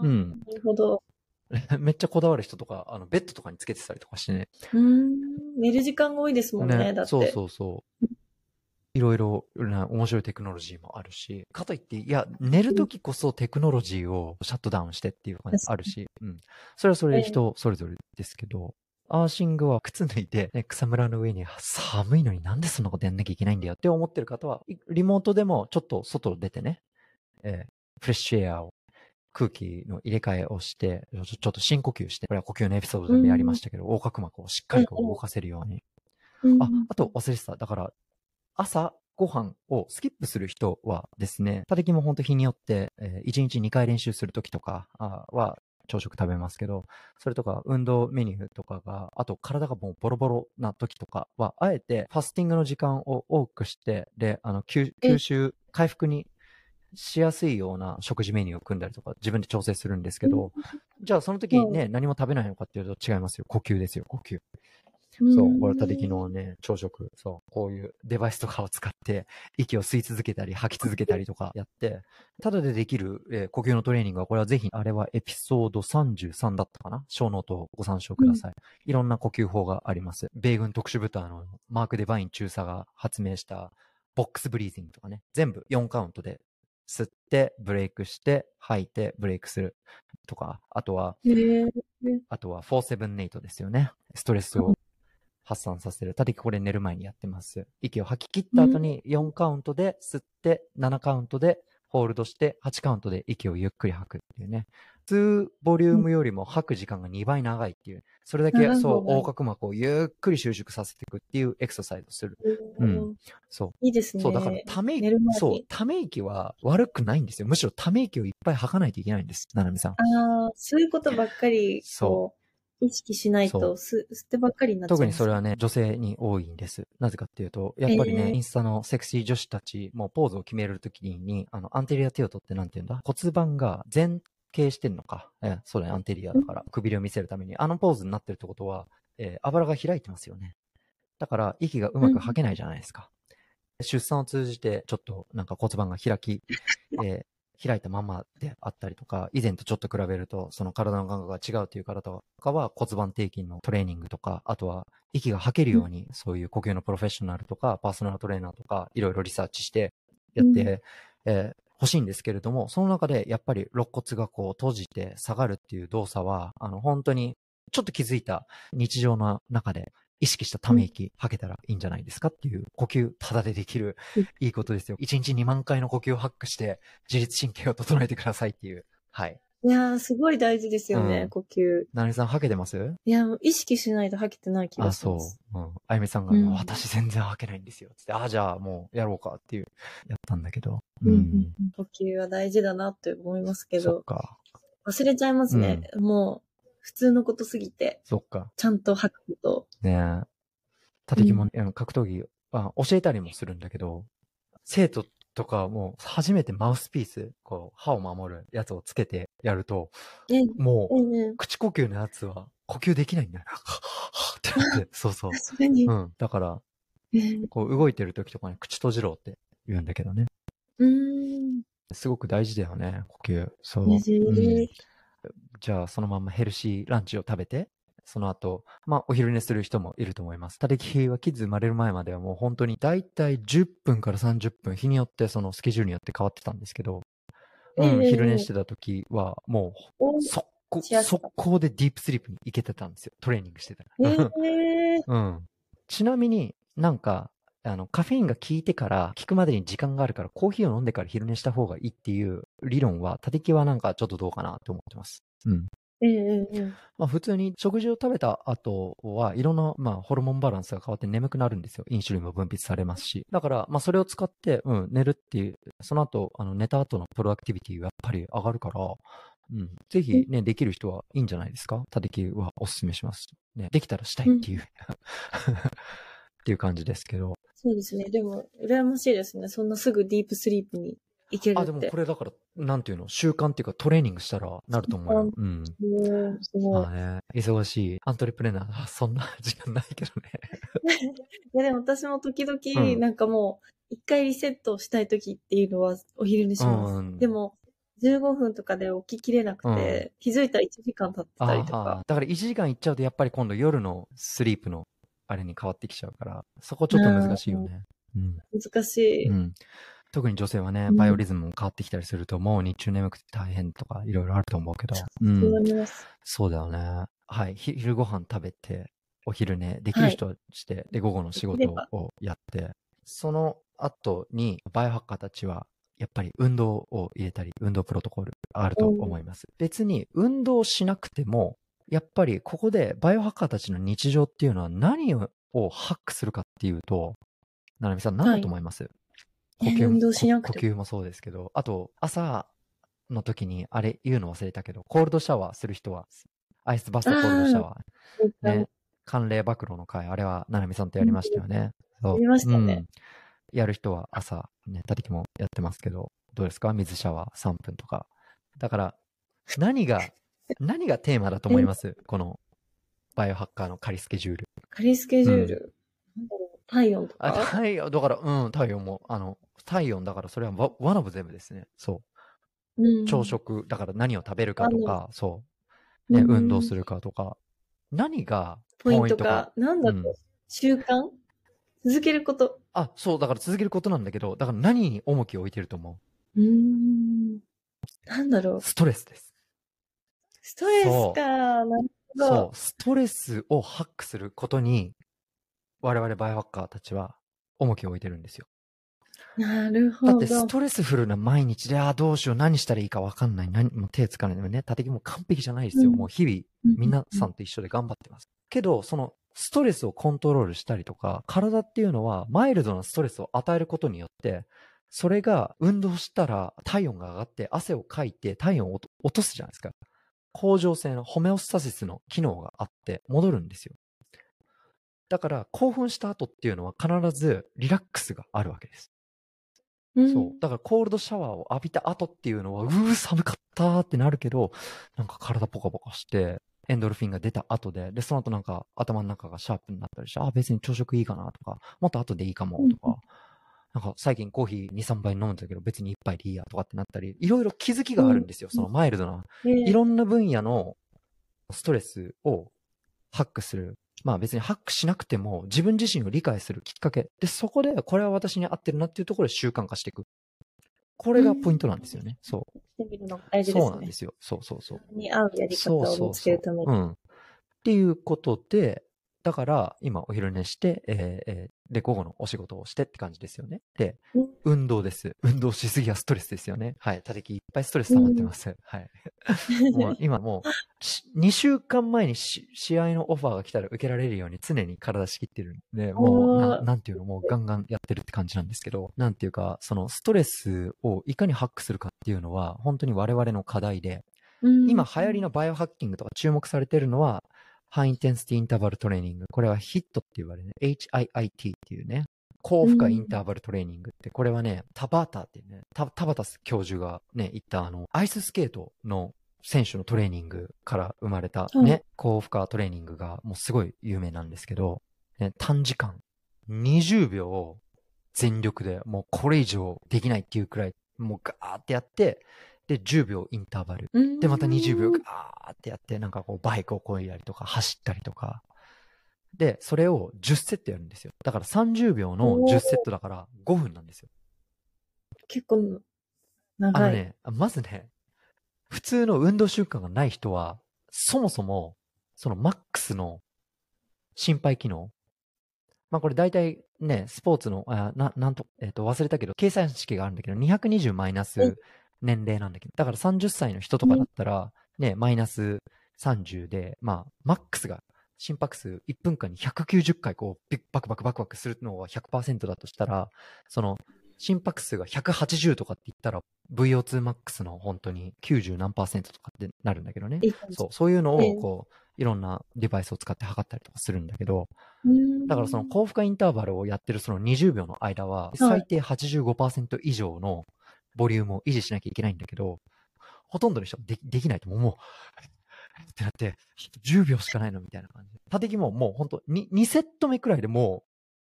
うん。なるほど。(laughs) めっちゃこだわる人とか、あの、ベッドとかにつけてたりとかしてね。うーん。寝る時間が多いですもんね、だって。そうそうそう。いろいろな面白いテクノロジーもあるし、かといって、いや、寝るときこそテクノロジーをシャットダウンしてっていうのがあるし、うん。それはそれで人それぞれですけど、アーシングは靴脱いで、ね、草むらの上に寒いのになんでそんなことやんなきゃいけないんだよって思ってる方は、いリモートでもちょっと外出てね、えーフレッシュエアを、空気の入れ替えをして、ちょっと深呼吸して、これは呼吸のエピソードでもやりましたけど、横隔膜をしっかりこう動かせるように。うんあ、あと忘れてた。だから、朝ご飯をスキップする人はですね、たてきも本当日によって、え1日2回練習するときとかあは朝食食べますけど、それとか運動メニューとかが、あと体がもうボロボロな時とかは、あえてファスティングの時間を多くして、で、あの、吸え吸収、回復にしやすいような食事メニューを組んだりとか自分で調整するんですけど、じゃあその時ね、何も食べないのかっていうと違いますよ。呼吸ですよ、呼吸。そう、これたてきのね、朝食、そう、こういうデバイスとかを使って、息を吸い続けたり、吐き続けたりとかやって、ただでできる、えー呼吸のトレーニングは、これはぜひ、あれはエピソード33だったかな？ show note をご参照ください。いろんな呼吸法があります。米軍特殊部隊のマーク・デバイン中佐が発明した、 box breathing とかね、全部4カウントで吸って、ブレイクして、吐いて、ブレイクするとか、あとは、あとは478ですよね。ストレスを発散させる。たてきこれ寝る前にやってます。息を吐き切った後に4カウントで吸って、7カウントでホールドして、8カウントで息をゆっくり吐くっていうね。普通ボリュームよりも吐く時間が2倍長いっていう。それだけそう、横隔膜をゆっくり収縮させていくっていうエクササイズをする。うんそう。いいですね。そう、だからため息、そう、ため息は悪くないんですよ。むしろため息をいっぱい吐かないといけないんです。ななみさん。ああ、そういうことばっかり、そこう、意識しないそと、す吸ってばっかりになっちゃう。特にそれはね、女性に多いんです。なぜかっていうと、やっぱりね、えーインスタのセクシー女子たちもポーズを決めるときに、あの、アンテリアテオトってなんて言うんだ？骨盤が前傾してんのか？えーそうだね、アンテリアだから。くびれを見せるために。あのポーズになってるってことは、えー、あばらが開いてますよね。だから、息がうまく吐けないじゃないですか。出産を通じて、ちょっとなんか骨盤が開き、(laughs) えー開いたままであったりとか、以前とちょっと比べると、その体の感覚が違うという方とかは骨盤底筋のトレーニングとか、あとは息が吐けるように、そういう呼吸のプロフェッショナルとか、パーソナルトレーナーとか、いろいろリサーチしてやって、うんえー欲しいんですけれども、その中でやっぱり肋骨がこう閉じて下がるっていう動作は、あの本当にちょっと気づいた日常の中で意識したため息吐けたらいいんじゃないですかっていう呼吸ただでできるうんいいことですよ。1日2万回の呼吸をハックして自律神経を整えてくださいっていう。はい。いやー、すごい大事ですよね、うん呼吸。ななみさん吐けてます？いや、意識しないと吐けてない気あ、そがします。う。うん。あゆみさんが、うん私全然吐けないんですよ。つって、あ、じゃあもうやろうかっていう、やったんだけど。うんうんうん呼吸は大事だなって思いますけど、そっか。忘れちゃいますね。もう、普通のことすぎて、そっか。ちゃんと吐くこと。ねえ。たてきも、あの格闘技あ教えたりもするんだけど、生徒とかも初めてマウスピース、こう、歯を守るやつをつけてやると、え、もう、ええ口呼吸のやつは呼吸できないんだよ。ってなって、そうそう。(laughs) それに、うん。だから、えーこう動いてる時とかに口閉じろって言うんだけどね。うーん。すごく大事だよね、呼吸。そう。うんじゃあ、そのままヘルシーランチを食べて、その後、まあ、お昼寝する人もいると思います。たてきはキッズ生まれる前まではもう本当にだいたい10分から30分、日によってそのスケジュールによって変わってたんですけど、うん、ええ昼寝してた時はもおう、速攻、速攻でディープスリープに行けてたんですよ。トレーニングしてたえら。ー、(laughs) うん。ちなみになんか、あの、カフェインが効いてから、効くまでに時間があるから、コーヒーを飲んでから昼寝した方がいいっていう理論は、たてきはなんかちょっとどうかなって思ってます。うん。ええええまあ普通に食事を食べた後はいろんな、まあ、ホルモンバランスが変わって眠くなるんですよ。インシュリンも分泌されますし。だから、まあそれを使って、うん、寝るっていう、その後、あの、寝た後のプロアクティビティがやっぱり上がるから、うん、ぜひね、できる人はいいんじゃないですか？たてきはおすすめします。ね、できたらしたいっていう。(laughs) っていう感じですけど。そうですね。でも、羨ましいですね。そんなすぐディープスリープに行ける。あ、でもこれだから、なんていうの、習慣っていうかトレーニングしたらなると思うよ。うん。すごい。まあね、忙しいアントレプレナー、あそんな (laughs) 時間ないけどね。(laughs) いやでも私も時々、うんなんかもう、一回リセットしたい時っていうのはお昼寝します。うんでも、15分とかで起ききれなくて、気づいたら1時間経ってたりとか。ああだから1時間行っちゃうとやっぱり今度夜のスリープのあれに変わってきちゃうから、そこちょっと難しいよね。うん。難しい。うん。特に女性はね、うんバイオリズムも変わってきたりすると、もう日中眠くて大変とかいろいろあると思うけど。うそうん。そうだよね。はい。ひ昼ご飯食べて、お昼寝できる人はして、で、午後の仕事をやって、その後にバイオハッカーたちは、やっぱり運動を入れたり、運動プロトコルあると思います。別に運動しなくても、やっぱりここでバイオハッカーたちの日常っていうのは何をハックするかっていうと、ななみさん何だと思います、え運動しなくても呼吸もそうですけど、あと朝の時にあれ言うの忘れたけど、コールドシャワーする人は、アイスバストコールドシャワー。ね。寒冷暴露の会、あれは、ななみさんとやりましたよね。やりましたねうんやる人は朝、ね、たてきもやってますけど、どうですか？水シャワー3分とか。だから、何が、(laughs) 何がテーマだと思います？この、バイオハッカーの仮スケジュール。仮スケジュール。なん体温とあ、か太陽、だから、うん、太陽も、あの、体温だから、それはワワナブ全部ですね。そう。うん朝食、だから何を食べるかとか、そう。ね、うん運動するかとか。何がポイントかか？なんだろう、うん習慣？続けること。あ、そう、だから続けることなんだけど、だから何に重きを置いてると思う？ーん。なんだろううストレスです。ストレスか。なるほど。そう、ストレスをハックすることに、我々バイオハッカーたちは重きを置いてるんですよ。なるほど。だってストレスフルな毎日で、ああ、どうしよう、何したらいいか分かんない、何もう手つかない。でもね、縦木も完璧じゃないですよ。うんもう日々、皆さんと一緒で頑張ってます。けど、その、ストレスをコントロールしたりとか、体っていうのは、マイルドなストレスを与えることによって、それが運動したら体温が上がって汗をかいて体温を落と落とすじゃないですか。恒常性のホメオスタシスの機能があって戻るんですよ。だから興奮した後っていうのは必ずリラックスがあるわけです。うんそう。だからコールドシャワーを浴びた後っていうのは、うー寒かったーってなるけど、なんか体ポカポカして、エンドルフィンが出た後で、で、その後なんか頭の中がシャープになったりして、あ、別に朝食いいかなとか、もっと後でいいかもとか、なんか最近コーヒー2、3杯飲むんだけど別に1杯でいいやとかってなったり、いろいろ気づきがあるんですよ。うんそのマイルドな。ええいろんな分野のストレスをハックする。まあ別にハックしなくても自分自身を理解するきっかけ。で、そこでこれは私に合ってるなっていうところで習慣化していく。これがポイントなんですよね。そしてみるのが大う。事ですね。そうなんですよ。そうそうそう。に合うやり方そうそうを見つけるために。うん。っていうことで、だから、今お昼寝して、えーえーで、午後のお仕事をしてって感じですよね。で、うん運動です。運動しすぎはストレスですよね。はい。たてきいっぱいストレス溜まってます。はい。(laughs) もう今もう、し2週間前にし試合のオファーが来たら受けられるように常に体仕切ってるんで、もうな、なんていうの、もうガンガンやってるって感じなんですけど、なんていうか、そのストレスをいかにハックするかっていうのは、本当に我々の課題で、うん今流行りのバイオハッキングとか注目されてるのは、ハイインテンシティインターバルトレーニング。これは HIT って言われるね。HIIT っていうね。高負荷インターバルトレーニングって、これはね、タバータってね、タタバタス教授がね、言ったあの、アイススケートの選手のトレーニングから生まれたね、はい高負荷トレーニングがもうすごい有名なんですけど、ね、短時間、20秒を全力でもうこれ以上できないっていうくらい、もうガーってやって、で、10秒インターバル。うんで、また20秒ガーってやって、なんかこう、バイクをこいだりとか、走ったりとか。で、それを10セットやるんですよ。だから30秒の10セットだから5分なんですよ。結構あ長い。のね、まずね、普通の運動習慣がない人は、そもそも、そのマックスの心肺機能。まあこれ大体ね、スポーツの、あな、なんと、えっ、と、忘れたけど、計算式があるんだけど、220マイナうスん年齢なんだけど、だから30歳の人とかだったら、ね、マイナス30で、まあ、マックスが、心拍数1分間に190回こう、バクバクバクバクするのが100%だとしたら、その、心拍数が180とかって言ったら VO2max の本当に90何パーセントとかってなるんだけどね。そう、そういうのええをこう、いろんなデバイスを使って測ったりとかするんだけど、うん。だからその高負荷インターバルをやってるその20秒の間は、い。最低85%以上のボリュームを維持しなきゃいけないんだけど、ほとんどの人はでできないともう、(laughs) ってなって、10秒しかないのみたいな感じで。縦木ももう本当に2セット目くらいでも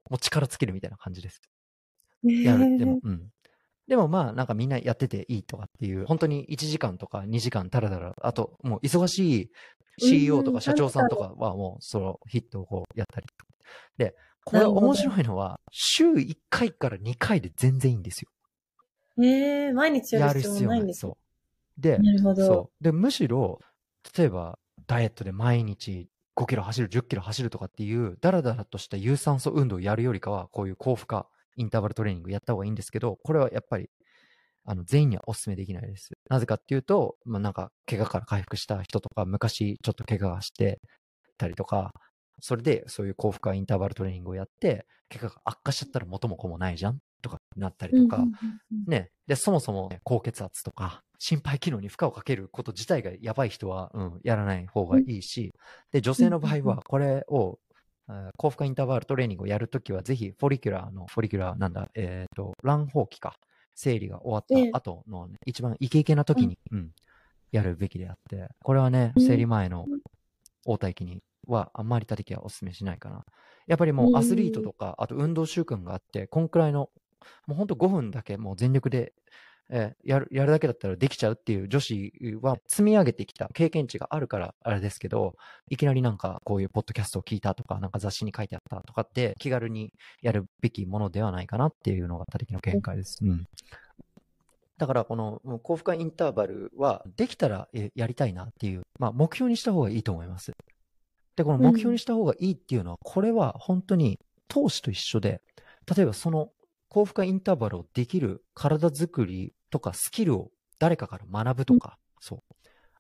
う、もう力尽きるみたいな感じです。やる。でも、うん。でもまあ、なんかみんなやってていいとかっていう、本当に1時間とか2時間たらだら、あと、もう忙しい CEO とうんか社長さんとかはもう、そのヒットをこうやったり。で、これ面白いのは、週1回から2回で全然いいんですよ。ええ毎日やる必要もないんですそうね。。で、なるほど。そう。で、むしろ、例えば、ダイエットで毎日5キロ走る、10キロ走るとかっていう、だらだらとした有酸素運動をやるよりかは、こういう高負荷、インターバルトレーニングやった方がいいんですけど、これはやっぱり、あの、全員にはお勧めできないです。なぜかっていうと、まあ、なんか、怪我から回復した人とか、昔ちょっと怪我がしてたりとか、それでそういう高負荷インターバルトレーニングをやって、怪我が悪化しちゃったら元も子もないじゃんとかなったりとか、ね。で、そもそも、ね、高血圧とか、心肺機能に負荷をかけること自体がやばい人は、うん、やらない方がいいし、で、女性の場合は、これを、あー高負荷インターバルトレーニングをやるときは、ぜひ、フォリキュラーの、フォリキュラーなんだ、えっ、と、卵胞期か、生理が終わええ。った後のね、一番イケイケな時に、うん、やるべきであって、これはね、うん。生理前の応対期には、あんまり立てはお勧めしないかな。やっぱりもうアスリートとか、あと運動習慣があって、こんくらいの、もうほんと5分だけもう全力で、えーやる、やるだけだったらできちゃうっていう女子は積み上げてきた経験値があるからあれですけど、いきなりなんかこういうポッドキャストを聞いたとか、なんか雑誌に書いてあったとかって気軽にやるべきものではないかなっていうのが他的の見解です。うん。だからこのもう高負荷インターバルはできたらえやりたいなっていう、まあ目標にした方がいいと思います。で、この目標にした方がいいっていうのは、これは本当に投資と一緒で、例えばその高負荷インターバルをできる体作りとかスキルを誰かから学ぶとか、そう。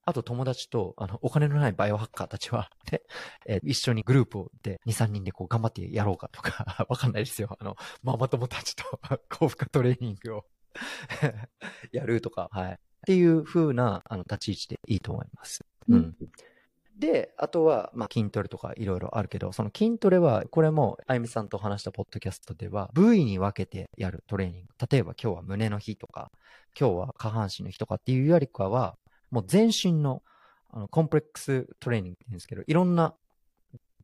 あと友達と、あの、お金のないバイオハッカーたちは、ね、え一緒にグループで2、3人でこう頑張ってやろうかとか、(laughs) わかんないですよ。あの、ママ友たちと高負荷トレーニングを (laughs) やるとか、はい。っていう風な、あの、立ち位置でいいと思います。うん。で、あとは、まあ、筋トレとかいろいろあるけど、その筋トレは、これも、あゆみさんと話したポッドキャストでは、部位に分けてやるトレーニング。例えば今日は胸の日とか、今日は下半身の日とかっていうよりかは、もう全身の、あの、 complex training って言うんですけど、いろんな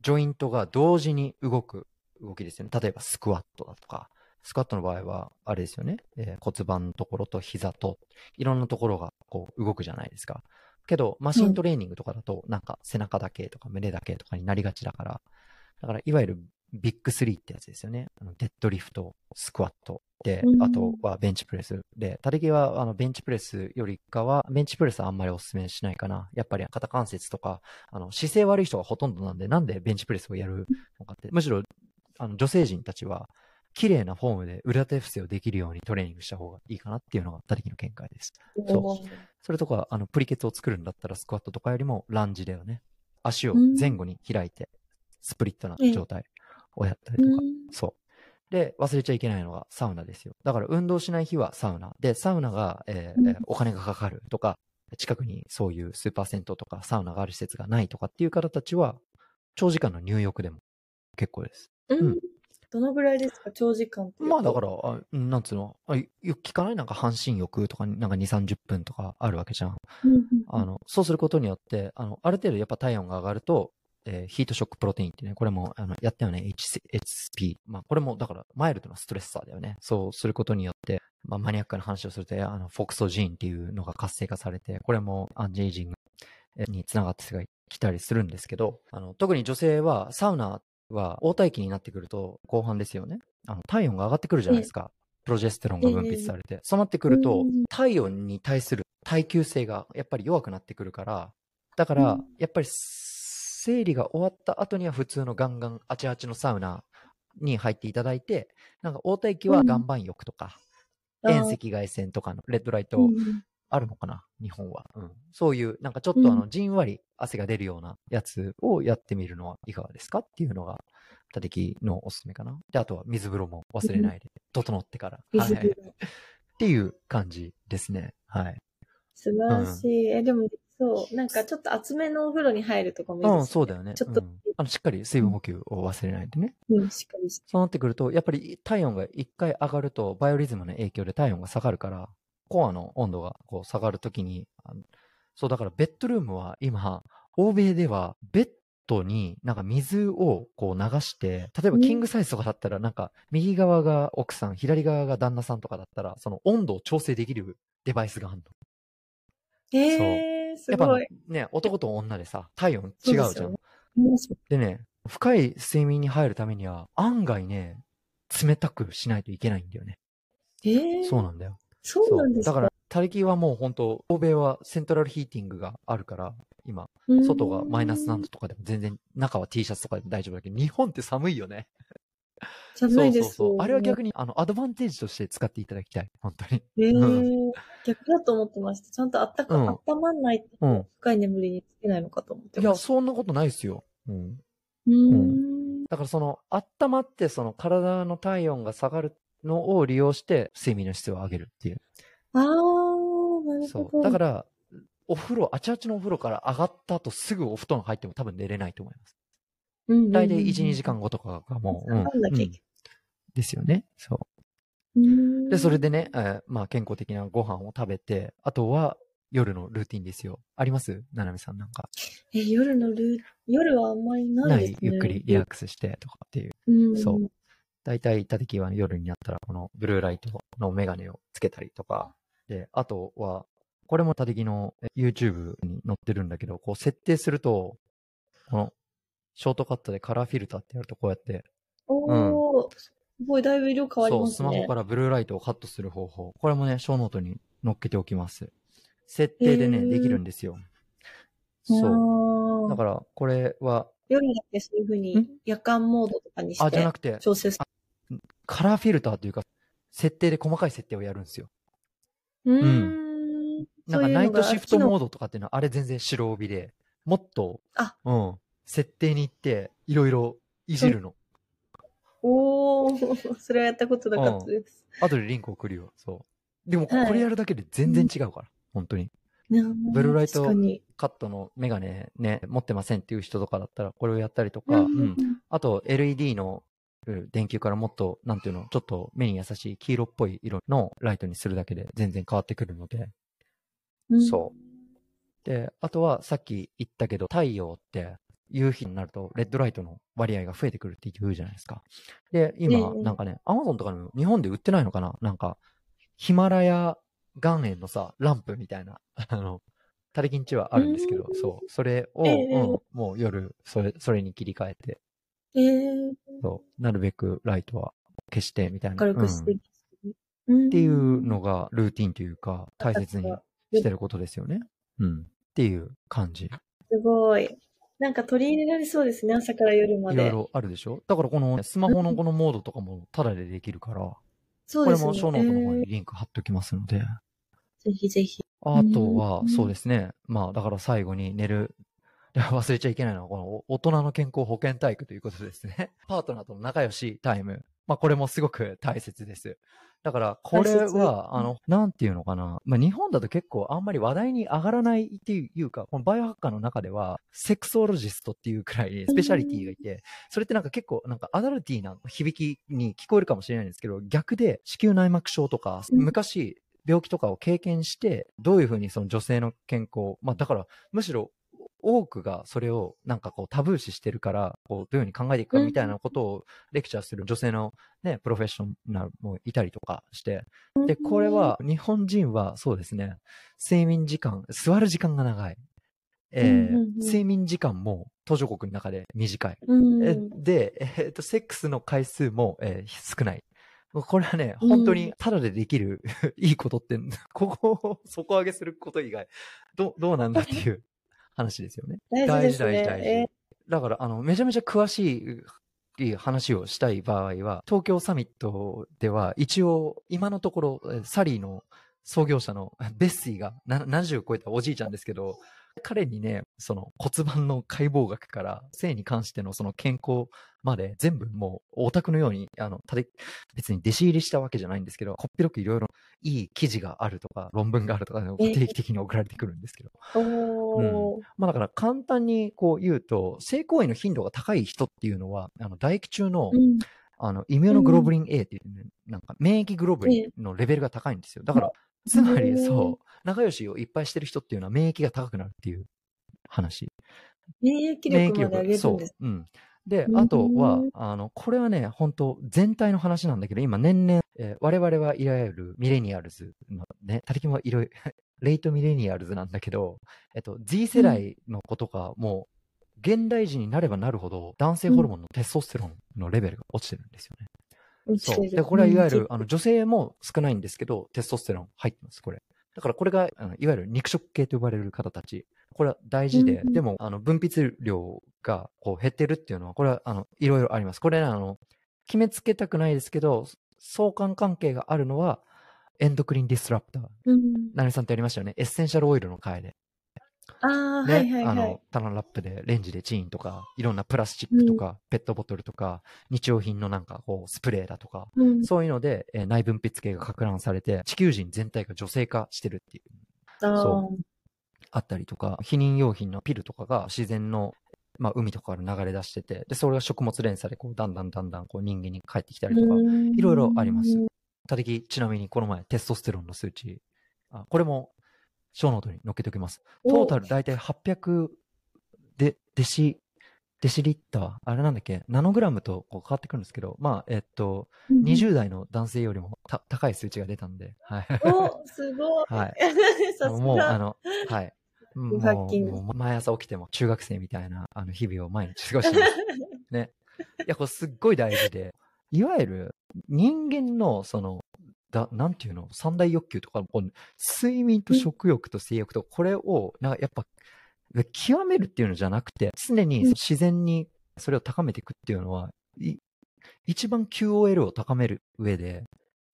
joint が同時に動く動きですよね。例えばスクワットだとか、スクワットの場合は、あれですよね、えー骨盤のところと膝と、いろんなところがこう動くじゃないですか。けど、マシントレーニングとかだと、なんか背中だけとか胸だけとかになりがちだから、だからいわゆるビッグスリーってやつですよね。あのデッドリフト、スクワットでう、んあとはベンチプレスで、たてきはあのベンチプレスよりかは、ベンチプレスはあんまりお勧めしないかな。やっぱり肩関節とか、あの姿勢悪い人がほとんどなんで、なんでベンチプレスをやるのかって、むしろあの女性陣たちは、綺麗なフォームで裏手伏せをできるようにトレーニングした方がいいかなっていうのが、たれぎの見解です。そうそれとか、あの、プリケツを作るんだったらスクワットとかよりもランジだよね。足を前後に開いて、スプリットな状態をやったりとか。そう。で、忘れちゃいけないのがサウナですよ。だから運動しない日はサウナ。で、サウナが、えーお金がかかるとか、近くにそういうスーパー銭湯とかサウナがある施設がないとかっていう方たちは、長時間の入浴でも結構です。うんうんどのぐらいですか長時間まあだから、あうんなんつうの、あよく聞かない？なんか半身浴とかになんか2、30分とかあるわけじゃん。あの、そうすることによって、あの、ある程度やっぱ体温が上がると、えーヒートショックプロテインってね、これも、あの、やったよね、HSP。まあ、これも、だから、マイルドなストレッサーだよね。そうすることによって、まあ、マニアックな話をすると、あの、フォクソジーンっていうのが活性化されて、これもアンチエイジングにつながってきたりするんですけど、あの、特に女性は、サウナは、応体期になってくると、後半ですよね。あの、体温が上がってくるじゃないですか。プロジェステロンが分泌されて。そうなってくるとうん、体温に対する耐久性がやっぱり弱くなってくるから、だからうん、やっぱり生理が終わった後には普通のガンガンあちあちのサウナに入っていただいて、なんか応体期は岩盤浴とか、遠赤外線とかのレッドライトうんあるのかな日本は。うん。そういう、なんかちょっとあの、うんじんわり汗が出るようなやつをやってみるのはいかがですかっていうのが、たてきのおすすめかな。で、あとは水風呂も忘れないで、整ってから。水風呂。はい。っていう感じですね。はい。素晴らしい。え、でも、そう、なんかちょっと厚めのお風呂に入るとかもいいですね。うん、そうだよね。ちょっとうんあの、しっかり水分補給を忘れないでね。うん、しっかりして。そうなってくると、やっぱり体温が一回上がると、バイオリズムの影響で体温が下がるから、コアの温度がこう下がるときに、そうだからベッドルームは今、欧米ではベッドになんか水をこう流して、例えばうんキングサイズとかだったらなんか右側が奥さん、左側が旦那さんとかだったら、その温度を調整できるデバイスがあるの。えー、すやっぱ。ね、男と女でさ、体温違うじゃん。そうでねでね、深い睡眠に入るためには、案外ね、冷たくしないといけないんだよね。えー、そうなんだよ。そうなんですか？だから、他力はもう本当、欧米はセントラルヒーティングがあるから、今、うん外がマイナス何度とかでも全然、中は T シャツとかでも大丈夫だけど、日本って寒いよね。寒いですそうそうそう。あれは逆に。に、あの、アドバンテージとして使っていただきたい。本当に。えうー、逆だと思ってました。ちゃんとあったか、うんあったまんないとうん深い眠りにつけないのかと思っていや、ました。そんなことないですよ。うん。うーん。だからその、温まって、その体の体温が下がるのを利用して、睡眠の質を上げるっていう。あー、なるほど。そう。だから、お風呂、あちあちのお風呂から上がった後すぐお布団入っても多分寝れないと思います。うんうんうん、大体1、2時間後とかがもう、うんうんですよね。そう。で、それでね、えーまあ健康的なご飯を食べて、あとは夜のルーティンですよ。あります？ななみさんなんか。え、夜のルー、夜はあんまりなないいですね。ゆっくりリラックスしてとかっていう。うん。そう。大体、たてきは夜になったら、このブルーライトのメガネをつけたりとか。で、あとは、これもたてきのえ YouTube に載ってるんだけど、こう設定すると、この、ショートカットでカラーフィルターってやるとこうやって、おー、すごい、だいぶ色変わりそう、ますね。スマホからブルーライトをカットする方法。これもね、ショーノートに載っけておきます。設定でね、へーできるんですよ。そう。だら、から、これは、夜だけそういうふうにん夜間モードとかにしあ、じゃなてくて、調整すカラーフィルターというか、設定で細かい設定をやるんですよ。る。うーん。なんかナイトシフトモード。ドとかっていうのは、あれ全然白帯で、もっと、あうん、設定に行って、いろいろいじるの。おー、(laughs) それはやったことなかったです。後でリンク送るよ、そう。でも、これやるだけで全然違うから、本当に。ブブルーライト。カットのメガネね、持ってませんっていう人とかだったら、これをやったりとか、ううんん。あと、LED のうん電球からもっと、なんていうの、ちょっと目に優しい黄色っぽい色のライトにするだけで全然変わってくるので。うん。そで、あとはさっき言ったけど、太陽って夕日になるとレッドライトの割合が増えてくるって言うじゃないですか。で、今、ええ。なんかね、アマゾンとかでも日本で売ってないのかな？なんか、ヒマラヤ岩塩のさ、ランプみたいな、(laughs) あの、タレキンチはあるんですけどう、ん。そう、それを、ええ。うん、もう夜、それ、それに切り替えて、えー、そう、なるべくライトは消してみたいな。軽くしてうんっうんていうのがルーティンというか、大切にしてることですよね。うん。っていう感じ。すごい。なんか取り入れられそうですね、朝から夜まで。いろいろあるでしょ？だからこのスマホのこのモードとかもタダでできるから、そうですね。これもショーノートの方えにリンク貼っておきますので。ーぜひぜひ。あとはう、んそうですね。まあ、だから最後に寝る。で忘れちゃいけないのは、この大人の健康保健体育ということですね。(laughs) パートナーとの仲良しタイム。まあ、これもすごく大切です。だから、これは、あの、なんていうのかな。まあ、日本だと結構あんまり話題に上がらないっていうか、このバイオハッカーの中では、セクソロジストっていうくらいスペシャリティがいて、それってなんか結構、なんかアダルティーな響きに聞こえるかもしれないんですけど、逆で子宮内膜症とか、うん昔、病気とかを経験して、どういうふうにその女性の健康、まあだから、むしろ多くがそれをなんかこうタブー視してるから、こうどういうふうに考えていくかみたいなことをレクチャーする女性のね、プロフェッショナルもいたりとかして、で、これは日本人はそうですね、睡眠時間、座る時間が長い。えーうんうんうん。睡眠時間も途上国の中で短い。で、えーっと、セックスの回数も、えー少ない。これはね、うん。本当にただでできる (laughs) いいことって、ここを底上げすること以外、どどうなんだっていう話ですよね。大事ね。大事大事えだから、あの、めちゃめちゃ詳しい話をしたい場合は、東京サミットでは、一応、今のところ、えサリーの創業者のベッシーがな70を超えたおじいちゃんですけど、彼にね、その骨盤の解剖学から性に関してのその健康まで全部もうオタクのように、あの、た別に弟子入りしたわけじゃないんですけど、こっぴろくいろいろいい記事があるとか、論文があるとか、ね、定期的に送られてくるんですけど。おうん、まあだから簡単にこう言うと、性行為の頻度が高い人っていうのは、あの、唾液中の、うん。あの、イミューノグロブリン A っていう、ね、なんか免疫グロブリンのレベルが高いんですよ。だから、つまりそう、仲良しをいっぱいしてる人っていうのは免疫が高くなるっていう話。免疫力まで上げるんそうです。。うん。でう、んあとは、あの、これはね、本当全体の話なんだけど、今年々、えー我々はいわゆるミレニアルズのね、たりきもいろいろ、(laughs) レイトミレニアルズなんだけど、えっと、Z 世代の子とかも、現代人になればなるほど、男性ホルモンのテストステロンのレベルが落ちてるんですよね。そう。で、これはいわゆる、あの、女性も少ないんですけど、テストステロン入ってます、これ。だからこれが、あのいわゆる肉食系と呼ばれる方たち。これは大事で、うんでも、あの、分泌量が、こう、減ってるっていうのは、これは、あの、いろいろあります。これ、あの、決めつけたくないですけど、相関関係があるのは、エンドクリンディスラプター。うん。なるみさんってやりましたよね。エッセンシャルオイルの回で。ああ、ね、はいはいはいあの。、タナラップでレンジでチーンとか、いろんなプラスチックとか、ペットボトルとか、日用品のなんか、こう、スプレーだとか、うんそういうので、えー内分泌系が拡乱されて、地球人全体が女性化してるっていう、そあったりとか、避妊用品のピルとかが自然の、まあ、海とかから流れ出してて、で、それが食物連鎖で、こう、だんだんだんだん、こう、人間に帰ってきたりとか、いろいろあります。たてき、ちなみにこの前、テストステロンの数値、あこれも、 show note に載っけておきます。トータル大体800で、デシ、デシリッター、あれなんだっけ、ナノグラムとこう変わってくるんですけど、まあ、えっと、うん20代の男性よりもた高い数値が出たんで、はい。お、すごい。はい。(laughs) さすもう、あが。の、はい。もう毎朝起きても中学生みたいなあの日々を毎日過ごしてます。(laughs) ね。いや、これすっごい大事で、いわゆる人間のその、だなんていうの？三大欲求とか、こう睡眠と食欲と性欲と、これを、なんかやっぱ、極めるっていうのじゃなくて、常にうん。自然にそれを高めていくっていうのは、い一番 QOL を高める上で、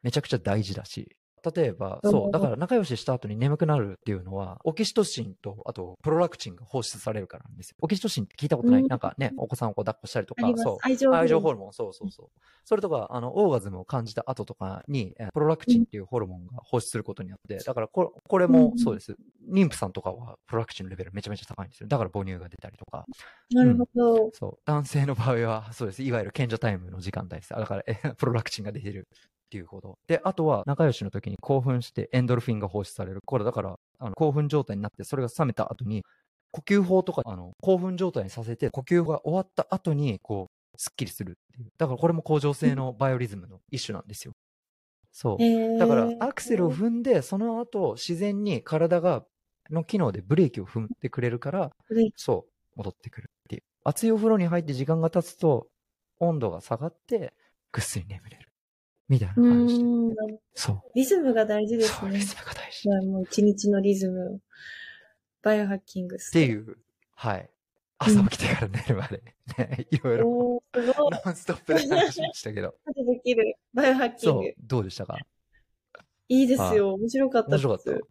めちゃくちゃ大事だし、例えば、うんそう、だから仲良しした後に眠くなるっていうのは、オキシトシンと、あと、プロラクチンが放出されるからなんですよ。オキシトシンって聞いたことない、うんなんかね、お子さんをこう抱っこしたりとかそう。愛情ホホルルモン、そうそうそう。それとか、あの、オーガズムを感じた後とかに、えープロラクチンっていうホルモンが放出することによって、だからこれ、これもそうです。妊婦さんとかは、プロラクチンのレベルめちゃめちゃ高いんですよ。だから母乳が出たりとか。なるほど。そう。男性の場合は、そうです。いわゆる賢者タイムの時間帯です。だから、え (laughs) プロラクチンが出てるっていうほど。で、あとは、仲良しの時に興奮してエンドルフィンが放出される。これだから、あの興奮状態になって、それが冷めた後に、呼吸法とか、あの、興奮状態にさせて、呼吸が終わった後に、こう、スッキリするっていう。だからこれも恒常性のバイオリズムの一種なんですよ。そう。えだから、アクセルを踏んで、その後、自然に体が、の機能でブレーキを踏んでくれるから、そう、戻ってくるっていう。熱いお風呂に入って時間が経つと、温度が下がって、ぐっすり眠れる。みたいなう感じで。そう。リズムが大事ですねリ。ズムが大事。じゃあもう一日のリズムを。バイオハッキングっっていう、はい。朝起きてから寝るまで、ね、いろいろ、おー、すごい。ノンストップで話しましたけど。(laughs) できる。バイオハッキングそう。、どうでしたか？いいですよ。面白かったです。面白かっ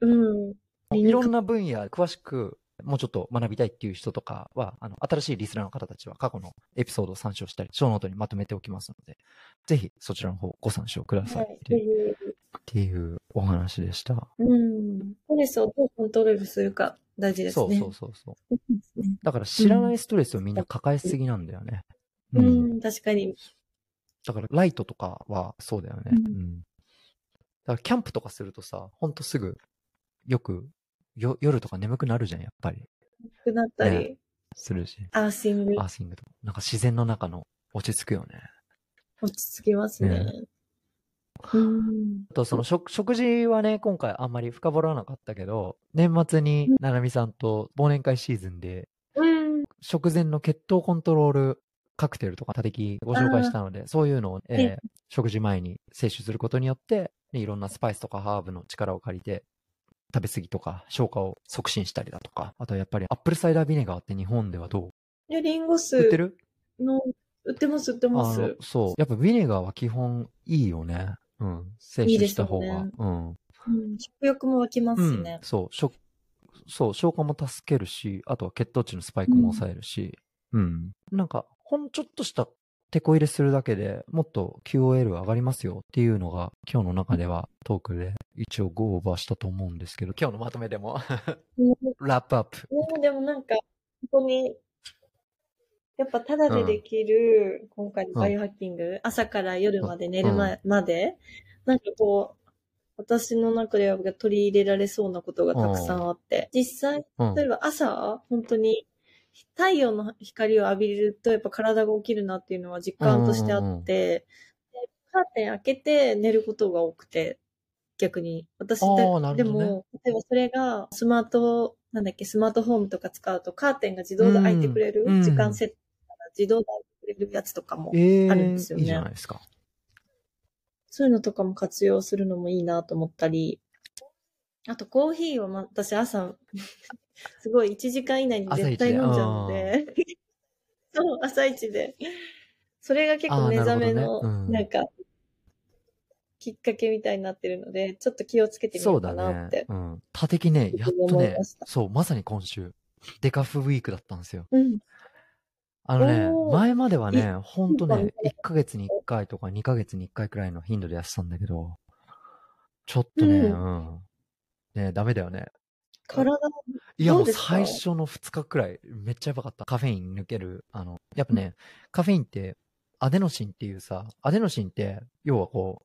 た。うん。うんいろんな分野詳しく、もうちょっと学びたいっていう人とかは、あの、新しいリスナーの方たちは過去のエピソードを参照したり、ショーノートにまとめておきますので、ぜひそちらの方ご参照ください。はい。っていうお話でした。うん。ストレスをどうコントロールするか大事ですね。そうそうそうそう。だから知らないストレスをみんな抱えすぎなんだよね。ううん。ん、確かに。だからライトとかはそうだよね。ううんん。だからキャンプとかするとさ、ほんとすぐ、よく、よ、夜とか眠くなるじゃん、やっぱり。くなったり、ねするし。アーシング、アーシングとか。なんか自然の中の落ち着くよね。落ち着きますね。ねうん。あと、その食、食事はね、今回あんまり深掘らなかったけど、年末にうん、ななみさんと忘年会シーズンで、うん。食前の血糖コントロールカクテルとか、たてきご紹介したので、そういうのを、えーえ食事前に摂取することによって、ねいろんなスパイスとかハーブの力を借りて、食べ過ぎとか消化を促進したりだとか、あとやっぱり apple cider vinegar って日本ではどいや、リンゴう売って酢る？の、売ってます、売ってます。そう。やっぱビネガーは基本いいよね。うん。摂取した方が。いいですよねうん。うん、食欲も湧きますしうんね。。そう。食、そう、消化も助けるし、あとは血糖値のスパイクも抑えるし、うん。なんか、ほんちょっとした手こ入れするだけでもっと QOL 上がりますよっていうのが今日の中ではトークで一応5オーバーしたと思うんですけど、今日のまとめでも。うんラップアップ。(laughs) ねでもなんか、本当に、やっぱタダでできる、今回のバイオハッキング、朝から夜まで寝るま,、まで、なんかこう、私の中では取り入れられそうなことがたくさんあって、実際、うん。例えば朝、本当に、太陽の光を浴びるとやっぱ体が起きるなっていうのは実感としてあって、カーテン開けて寝ることが多くて、逆に。私ねでも、例えばそれがスマート、なんだっけ、スマートフォームとか使うとカーテンが自動で開いてくれる、うん時間設定から自動で開いてくれるやつとかも、えあるんですよねいいじゃないですか。そういうのとかも活用するのもいいなと思ったり、あとコーヒーを、ま、私朝、(laughs) すごい1時間以内に絶対飲んじゃうので、(laughs) そう、朝一で。それが結構目覚めの、なねうんなんか、きっかけみたいになってるので、ちょっと気をつけてみようかそうだなって。。ねうん。他的ね、やっとねそう、まさに今週、デカフウィークだったんですよ。うん。あのね前まではね、ほんとねいいか、1ヶ月に1回とか2ヶ月に1回くらいの頻度でやってたんだけど、ちょっとね、ううんん。ねダメだよね。体、いやもうどうですか？最初の2日くらい、めっちゃやばかった。カフェイン抜ける。あの、やっぱね、カフェインって、アデノシンっていうさ、アデノシンって、要はこ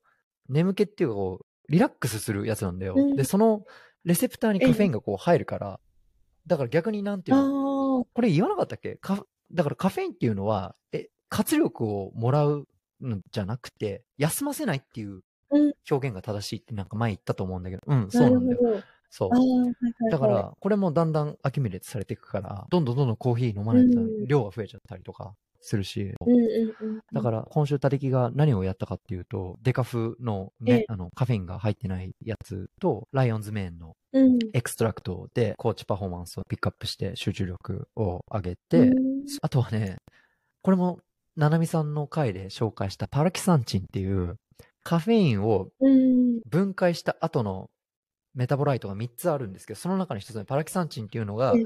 う、眠気っていうかこう、リラックスするやつなんだよ。うんで、その、レセプターにカフェインがこう入るから、だから逆になんていうあの、あ、これ言わなかったっけ？カだからカフェインっていうのは、え、活力をもらうのじゃなくて、休ませないっていううん表現が正しいってなんか前言ったと思うんだけど、うん、そうななんだよ。そう。だから、これもだんだん accumulate されていくから、どんどんどんどんコーヒー飲まないとうん量が増えちゃったりとかするし。だから今週、たてきが何をやったかっていうと、デカフのねええ、あの、カフェインが入ってないやつと、 lion's mane のうん。 extract でコーチパフォーマンスをピックアップして集中力を上げて、うんあとはね、これも、ななみさんの回で紹介したパラキサンチンっていう、カフェインをうん。分解した後の metabolite が3つあるんですけど、その中の1つにパラキサンチンっていうのがうん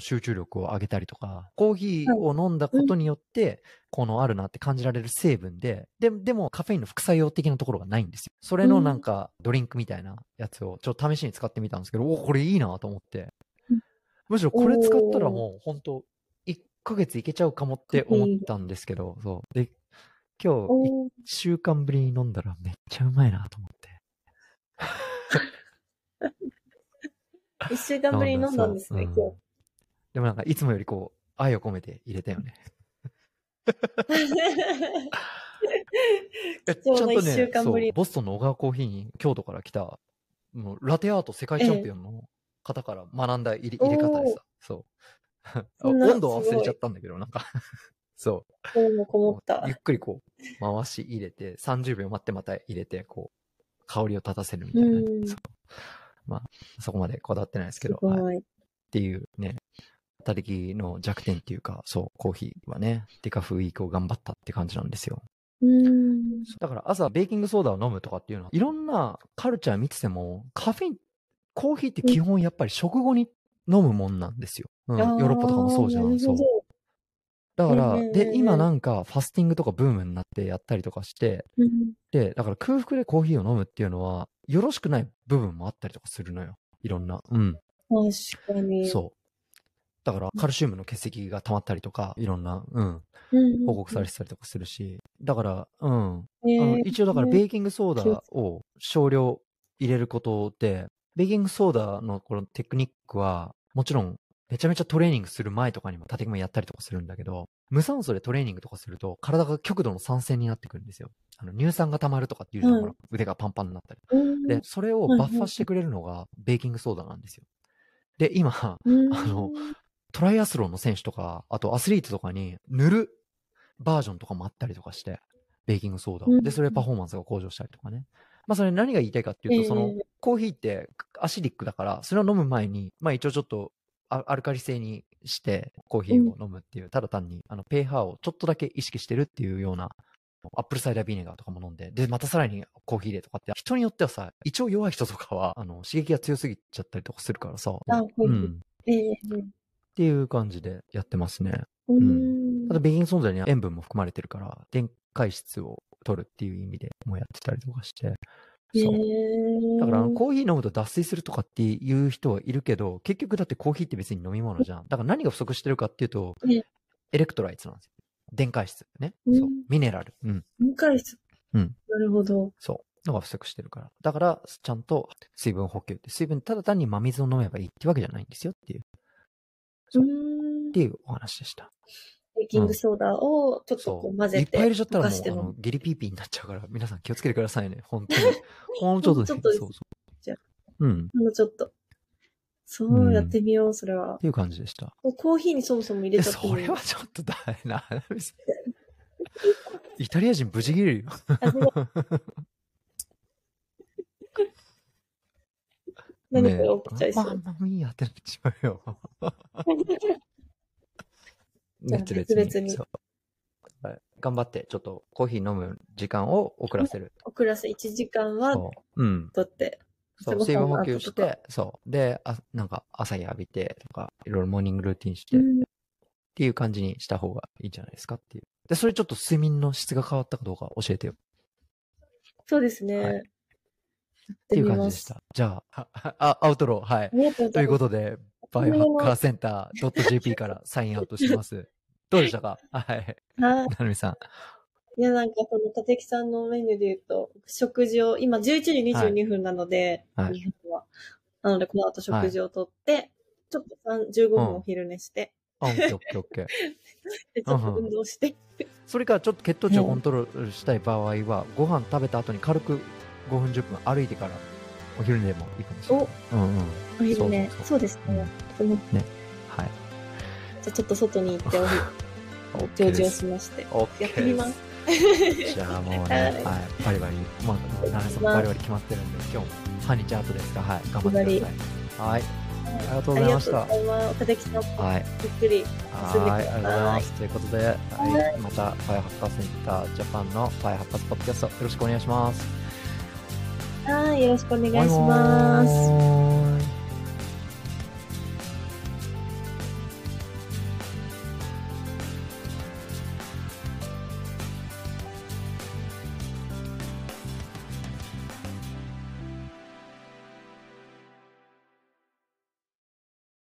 集中力を上げたりとか、コーヒーを飲んだことによって、このあるなって感じられる成分で、ででもカフェインの副作用的なところがないんですよ。それのなんかドリンクみたいなやつをちょっと試しに使ってみたんですけど、おこれいいなと思ってうん。むしろこれ使ったらもう本当1ヶ月いけちゃうかもって思ったんですけど、そう。で、今日1おー週間ぶりに飲んだらめっちゃうまいなと思って。一週間ぶりに飲んだんですね、今そううんでもなんか、いつもよりこう、愛を込めて入れたよね。(laughs) 日。え貴重な一週ね、そう間ぶり。ボストンの小川コーヒーに京都から来た、もうラテアート世界チャンピオンの方から学んだ入れ入れ方でさ、そう。(laughs) 温度は忘れちゃったんだけど、なんか、そ今日もこう。もったゆ。っくりこう、回し入れて、30秒待ってまた入れて、こう、香りを立たせるみたいなそうまあ、そこまでこだわってないですけすど、はい。っていうね、他力の弱点っていうか、そう、コーヒーはね、デカフウィークを頑張ったって感じなんですよ。うん。だから朝ベーキングソーダを飲むとかっていうのは、いろんなカルチャー見てても、カフェイン、コーヒーって基本やっぱり食後に飲むもんなんですよ。うん、ヨあーロッパとかもそうじゃん。そう。だから、で、今なんかファスティングとかブームになってやったりとかして、うんで、だから空腹でコーヒーを飲むっていうのは、よろしくない部分もあったりとかするのよ。いろんな。うん。確かに。そう。だから、カルシウムの欠席が溜まったりとか、いろんな、うん、うん。報告されてたりとかするし、だから、うん。ねあの一応だから、ねベーキングソーダを少量入れることで、ベーキングソーダのこのテクニックは、もちろん、めちゃめちゃトレーニングする前とかにも、縦もやったりとかするんだけど、無酸素でトレーニングとかすると、体が極度の酸性になってくるんですよ。あの乳酸が溜まるとかっていうじゃん、はいほら腕がパンパンになったり。うんで、それをバッファしてくれるのが、ベーキングソーダなんですよ。で、今、うんあのトライアスロンの選手とか、あとアスリートとかに塗るバージョンとかもあったりとかして、ベーキングソーダで、それでパフォーマンスが向上したりとかね。まあ、それ何が言いたいかっていうと、ええその、コーヒーって acidic だから、それを飲む前に、まあ一応ちょっとアアルカリ性にしてコーヒーを飲むっていう、ただ単に、あの、pH をちょっとだけ意識してるっていうような apple cider vinegar とかも飲んで、で、またさらにコーヒーでとかって、人によってはさ、胃腸弱い人とかは、あの、刺激が強すぎちゃったりとかするからさ。あ、うん。ええー、っていう感じでやってますね。うん。ただ、ベギン存在には塩分も含まれてるから、電解質を取るっていう意味でもやってたりとかして。そう。だから、コーヒー飲むと脱水するとかっていう人はいるけど、結局だってコーヒーって別に飲み物じゃん。だから何が不足してるかっていうと、エレクトライツなんですよ。電解質ね。そう。ミネラル。うん。電解質。うん。なるほど。そう。のが不足してるから。だから、ちゃんと水分補給って、水分ただ単に真水を飲めばいいってわけじゃないんですよっていう。そう。っていうお話でした。ベーキングソーダをちょっとこう混ぜて、いっぱい入れちゃったらもう、あの、ギリピーピーになっちゃうから、皆さん気をつけてくださいね。本当に。ほんちょっとです。ちょっとです。そうそう。じゃあ。うん。ほんのちょっと。そうやってみよう、それは。っていう感じでした。コーヒーにそもそも入れちゃってそれはちょっと大変な。イタリア人無事切れるよ。(laughs) 何か起きちゃいそう。ママミーやってなっちまうよ。別々別に。はい、頑張って、ちょっとコーヒー飲む時間を遅らせる。遅らせ、1時間は、うん。とって。そう、水分補給して、そう。で、あなんか朝日浴びてとか、いろいろモーニングルーティンして、うん、っていう感じにした方がいいんじゃないですかっていう。で、それちょっと睡眠の質が変わったかどうか教えてよ。そうですね。はい、っていう感じでした。じゃあ、(laughs) あ、アウトロー、はい。ということで、バイオハッカーセンター .jp からサインアウトします。どうでしたか？はい。はい。なるみさん。いや、なんか、この、立木さんのメニューで言うと、食事を、今、11時22分なので、はい、はなので、この後食事をとって、はい、ちょっと15分お昼寝して、うん、あ、オッケーオッケーオッケー。で、ちょっと運動して。それから、ちょっと血糖値をコントロールしたい場合は、ご飯食べた後に軽く5分、10分歩いてから、お昼寝もいいかもしれない。お、うんうん。お昼寝。そうですね。うん、ね。はい。じゃあ、ちょっと外に行ってお昼、をしまして、やってみます。じゃあもうね、はい、バリバリ、まあ、奈良さんバリバリ決まってるんで、今日も半日後ですが、はい、頑張ってください。はい。ありがとうございました。はい。ゆっくりはい、ありがとうございます。ということで、はい、また、ファイアハッカーセンタージャパンのファイアハッカースポッドキャスト、よろしくお願いします。はい、よろしくお願いします。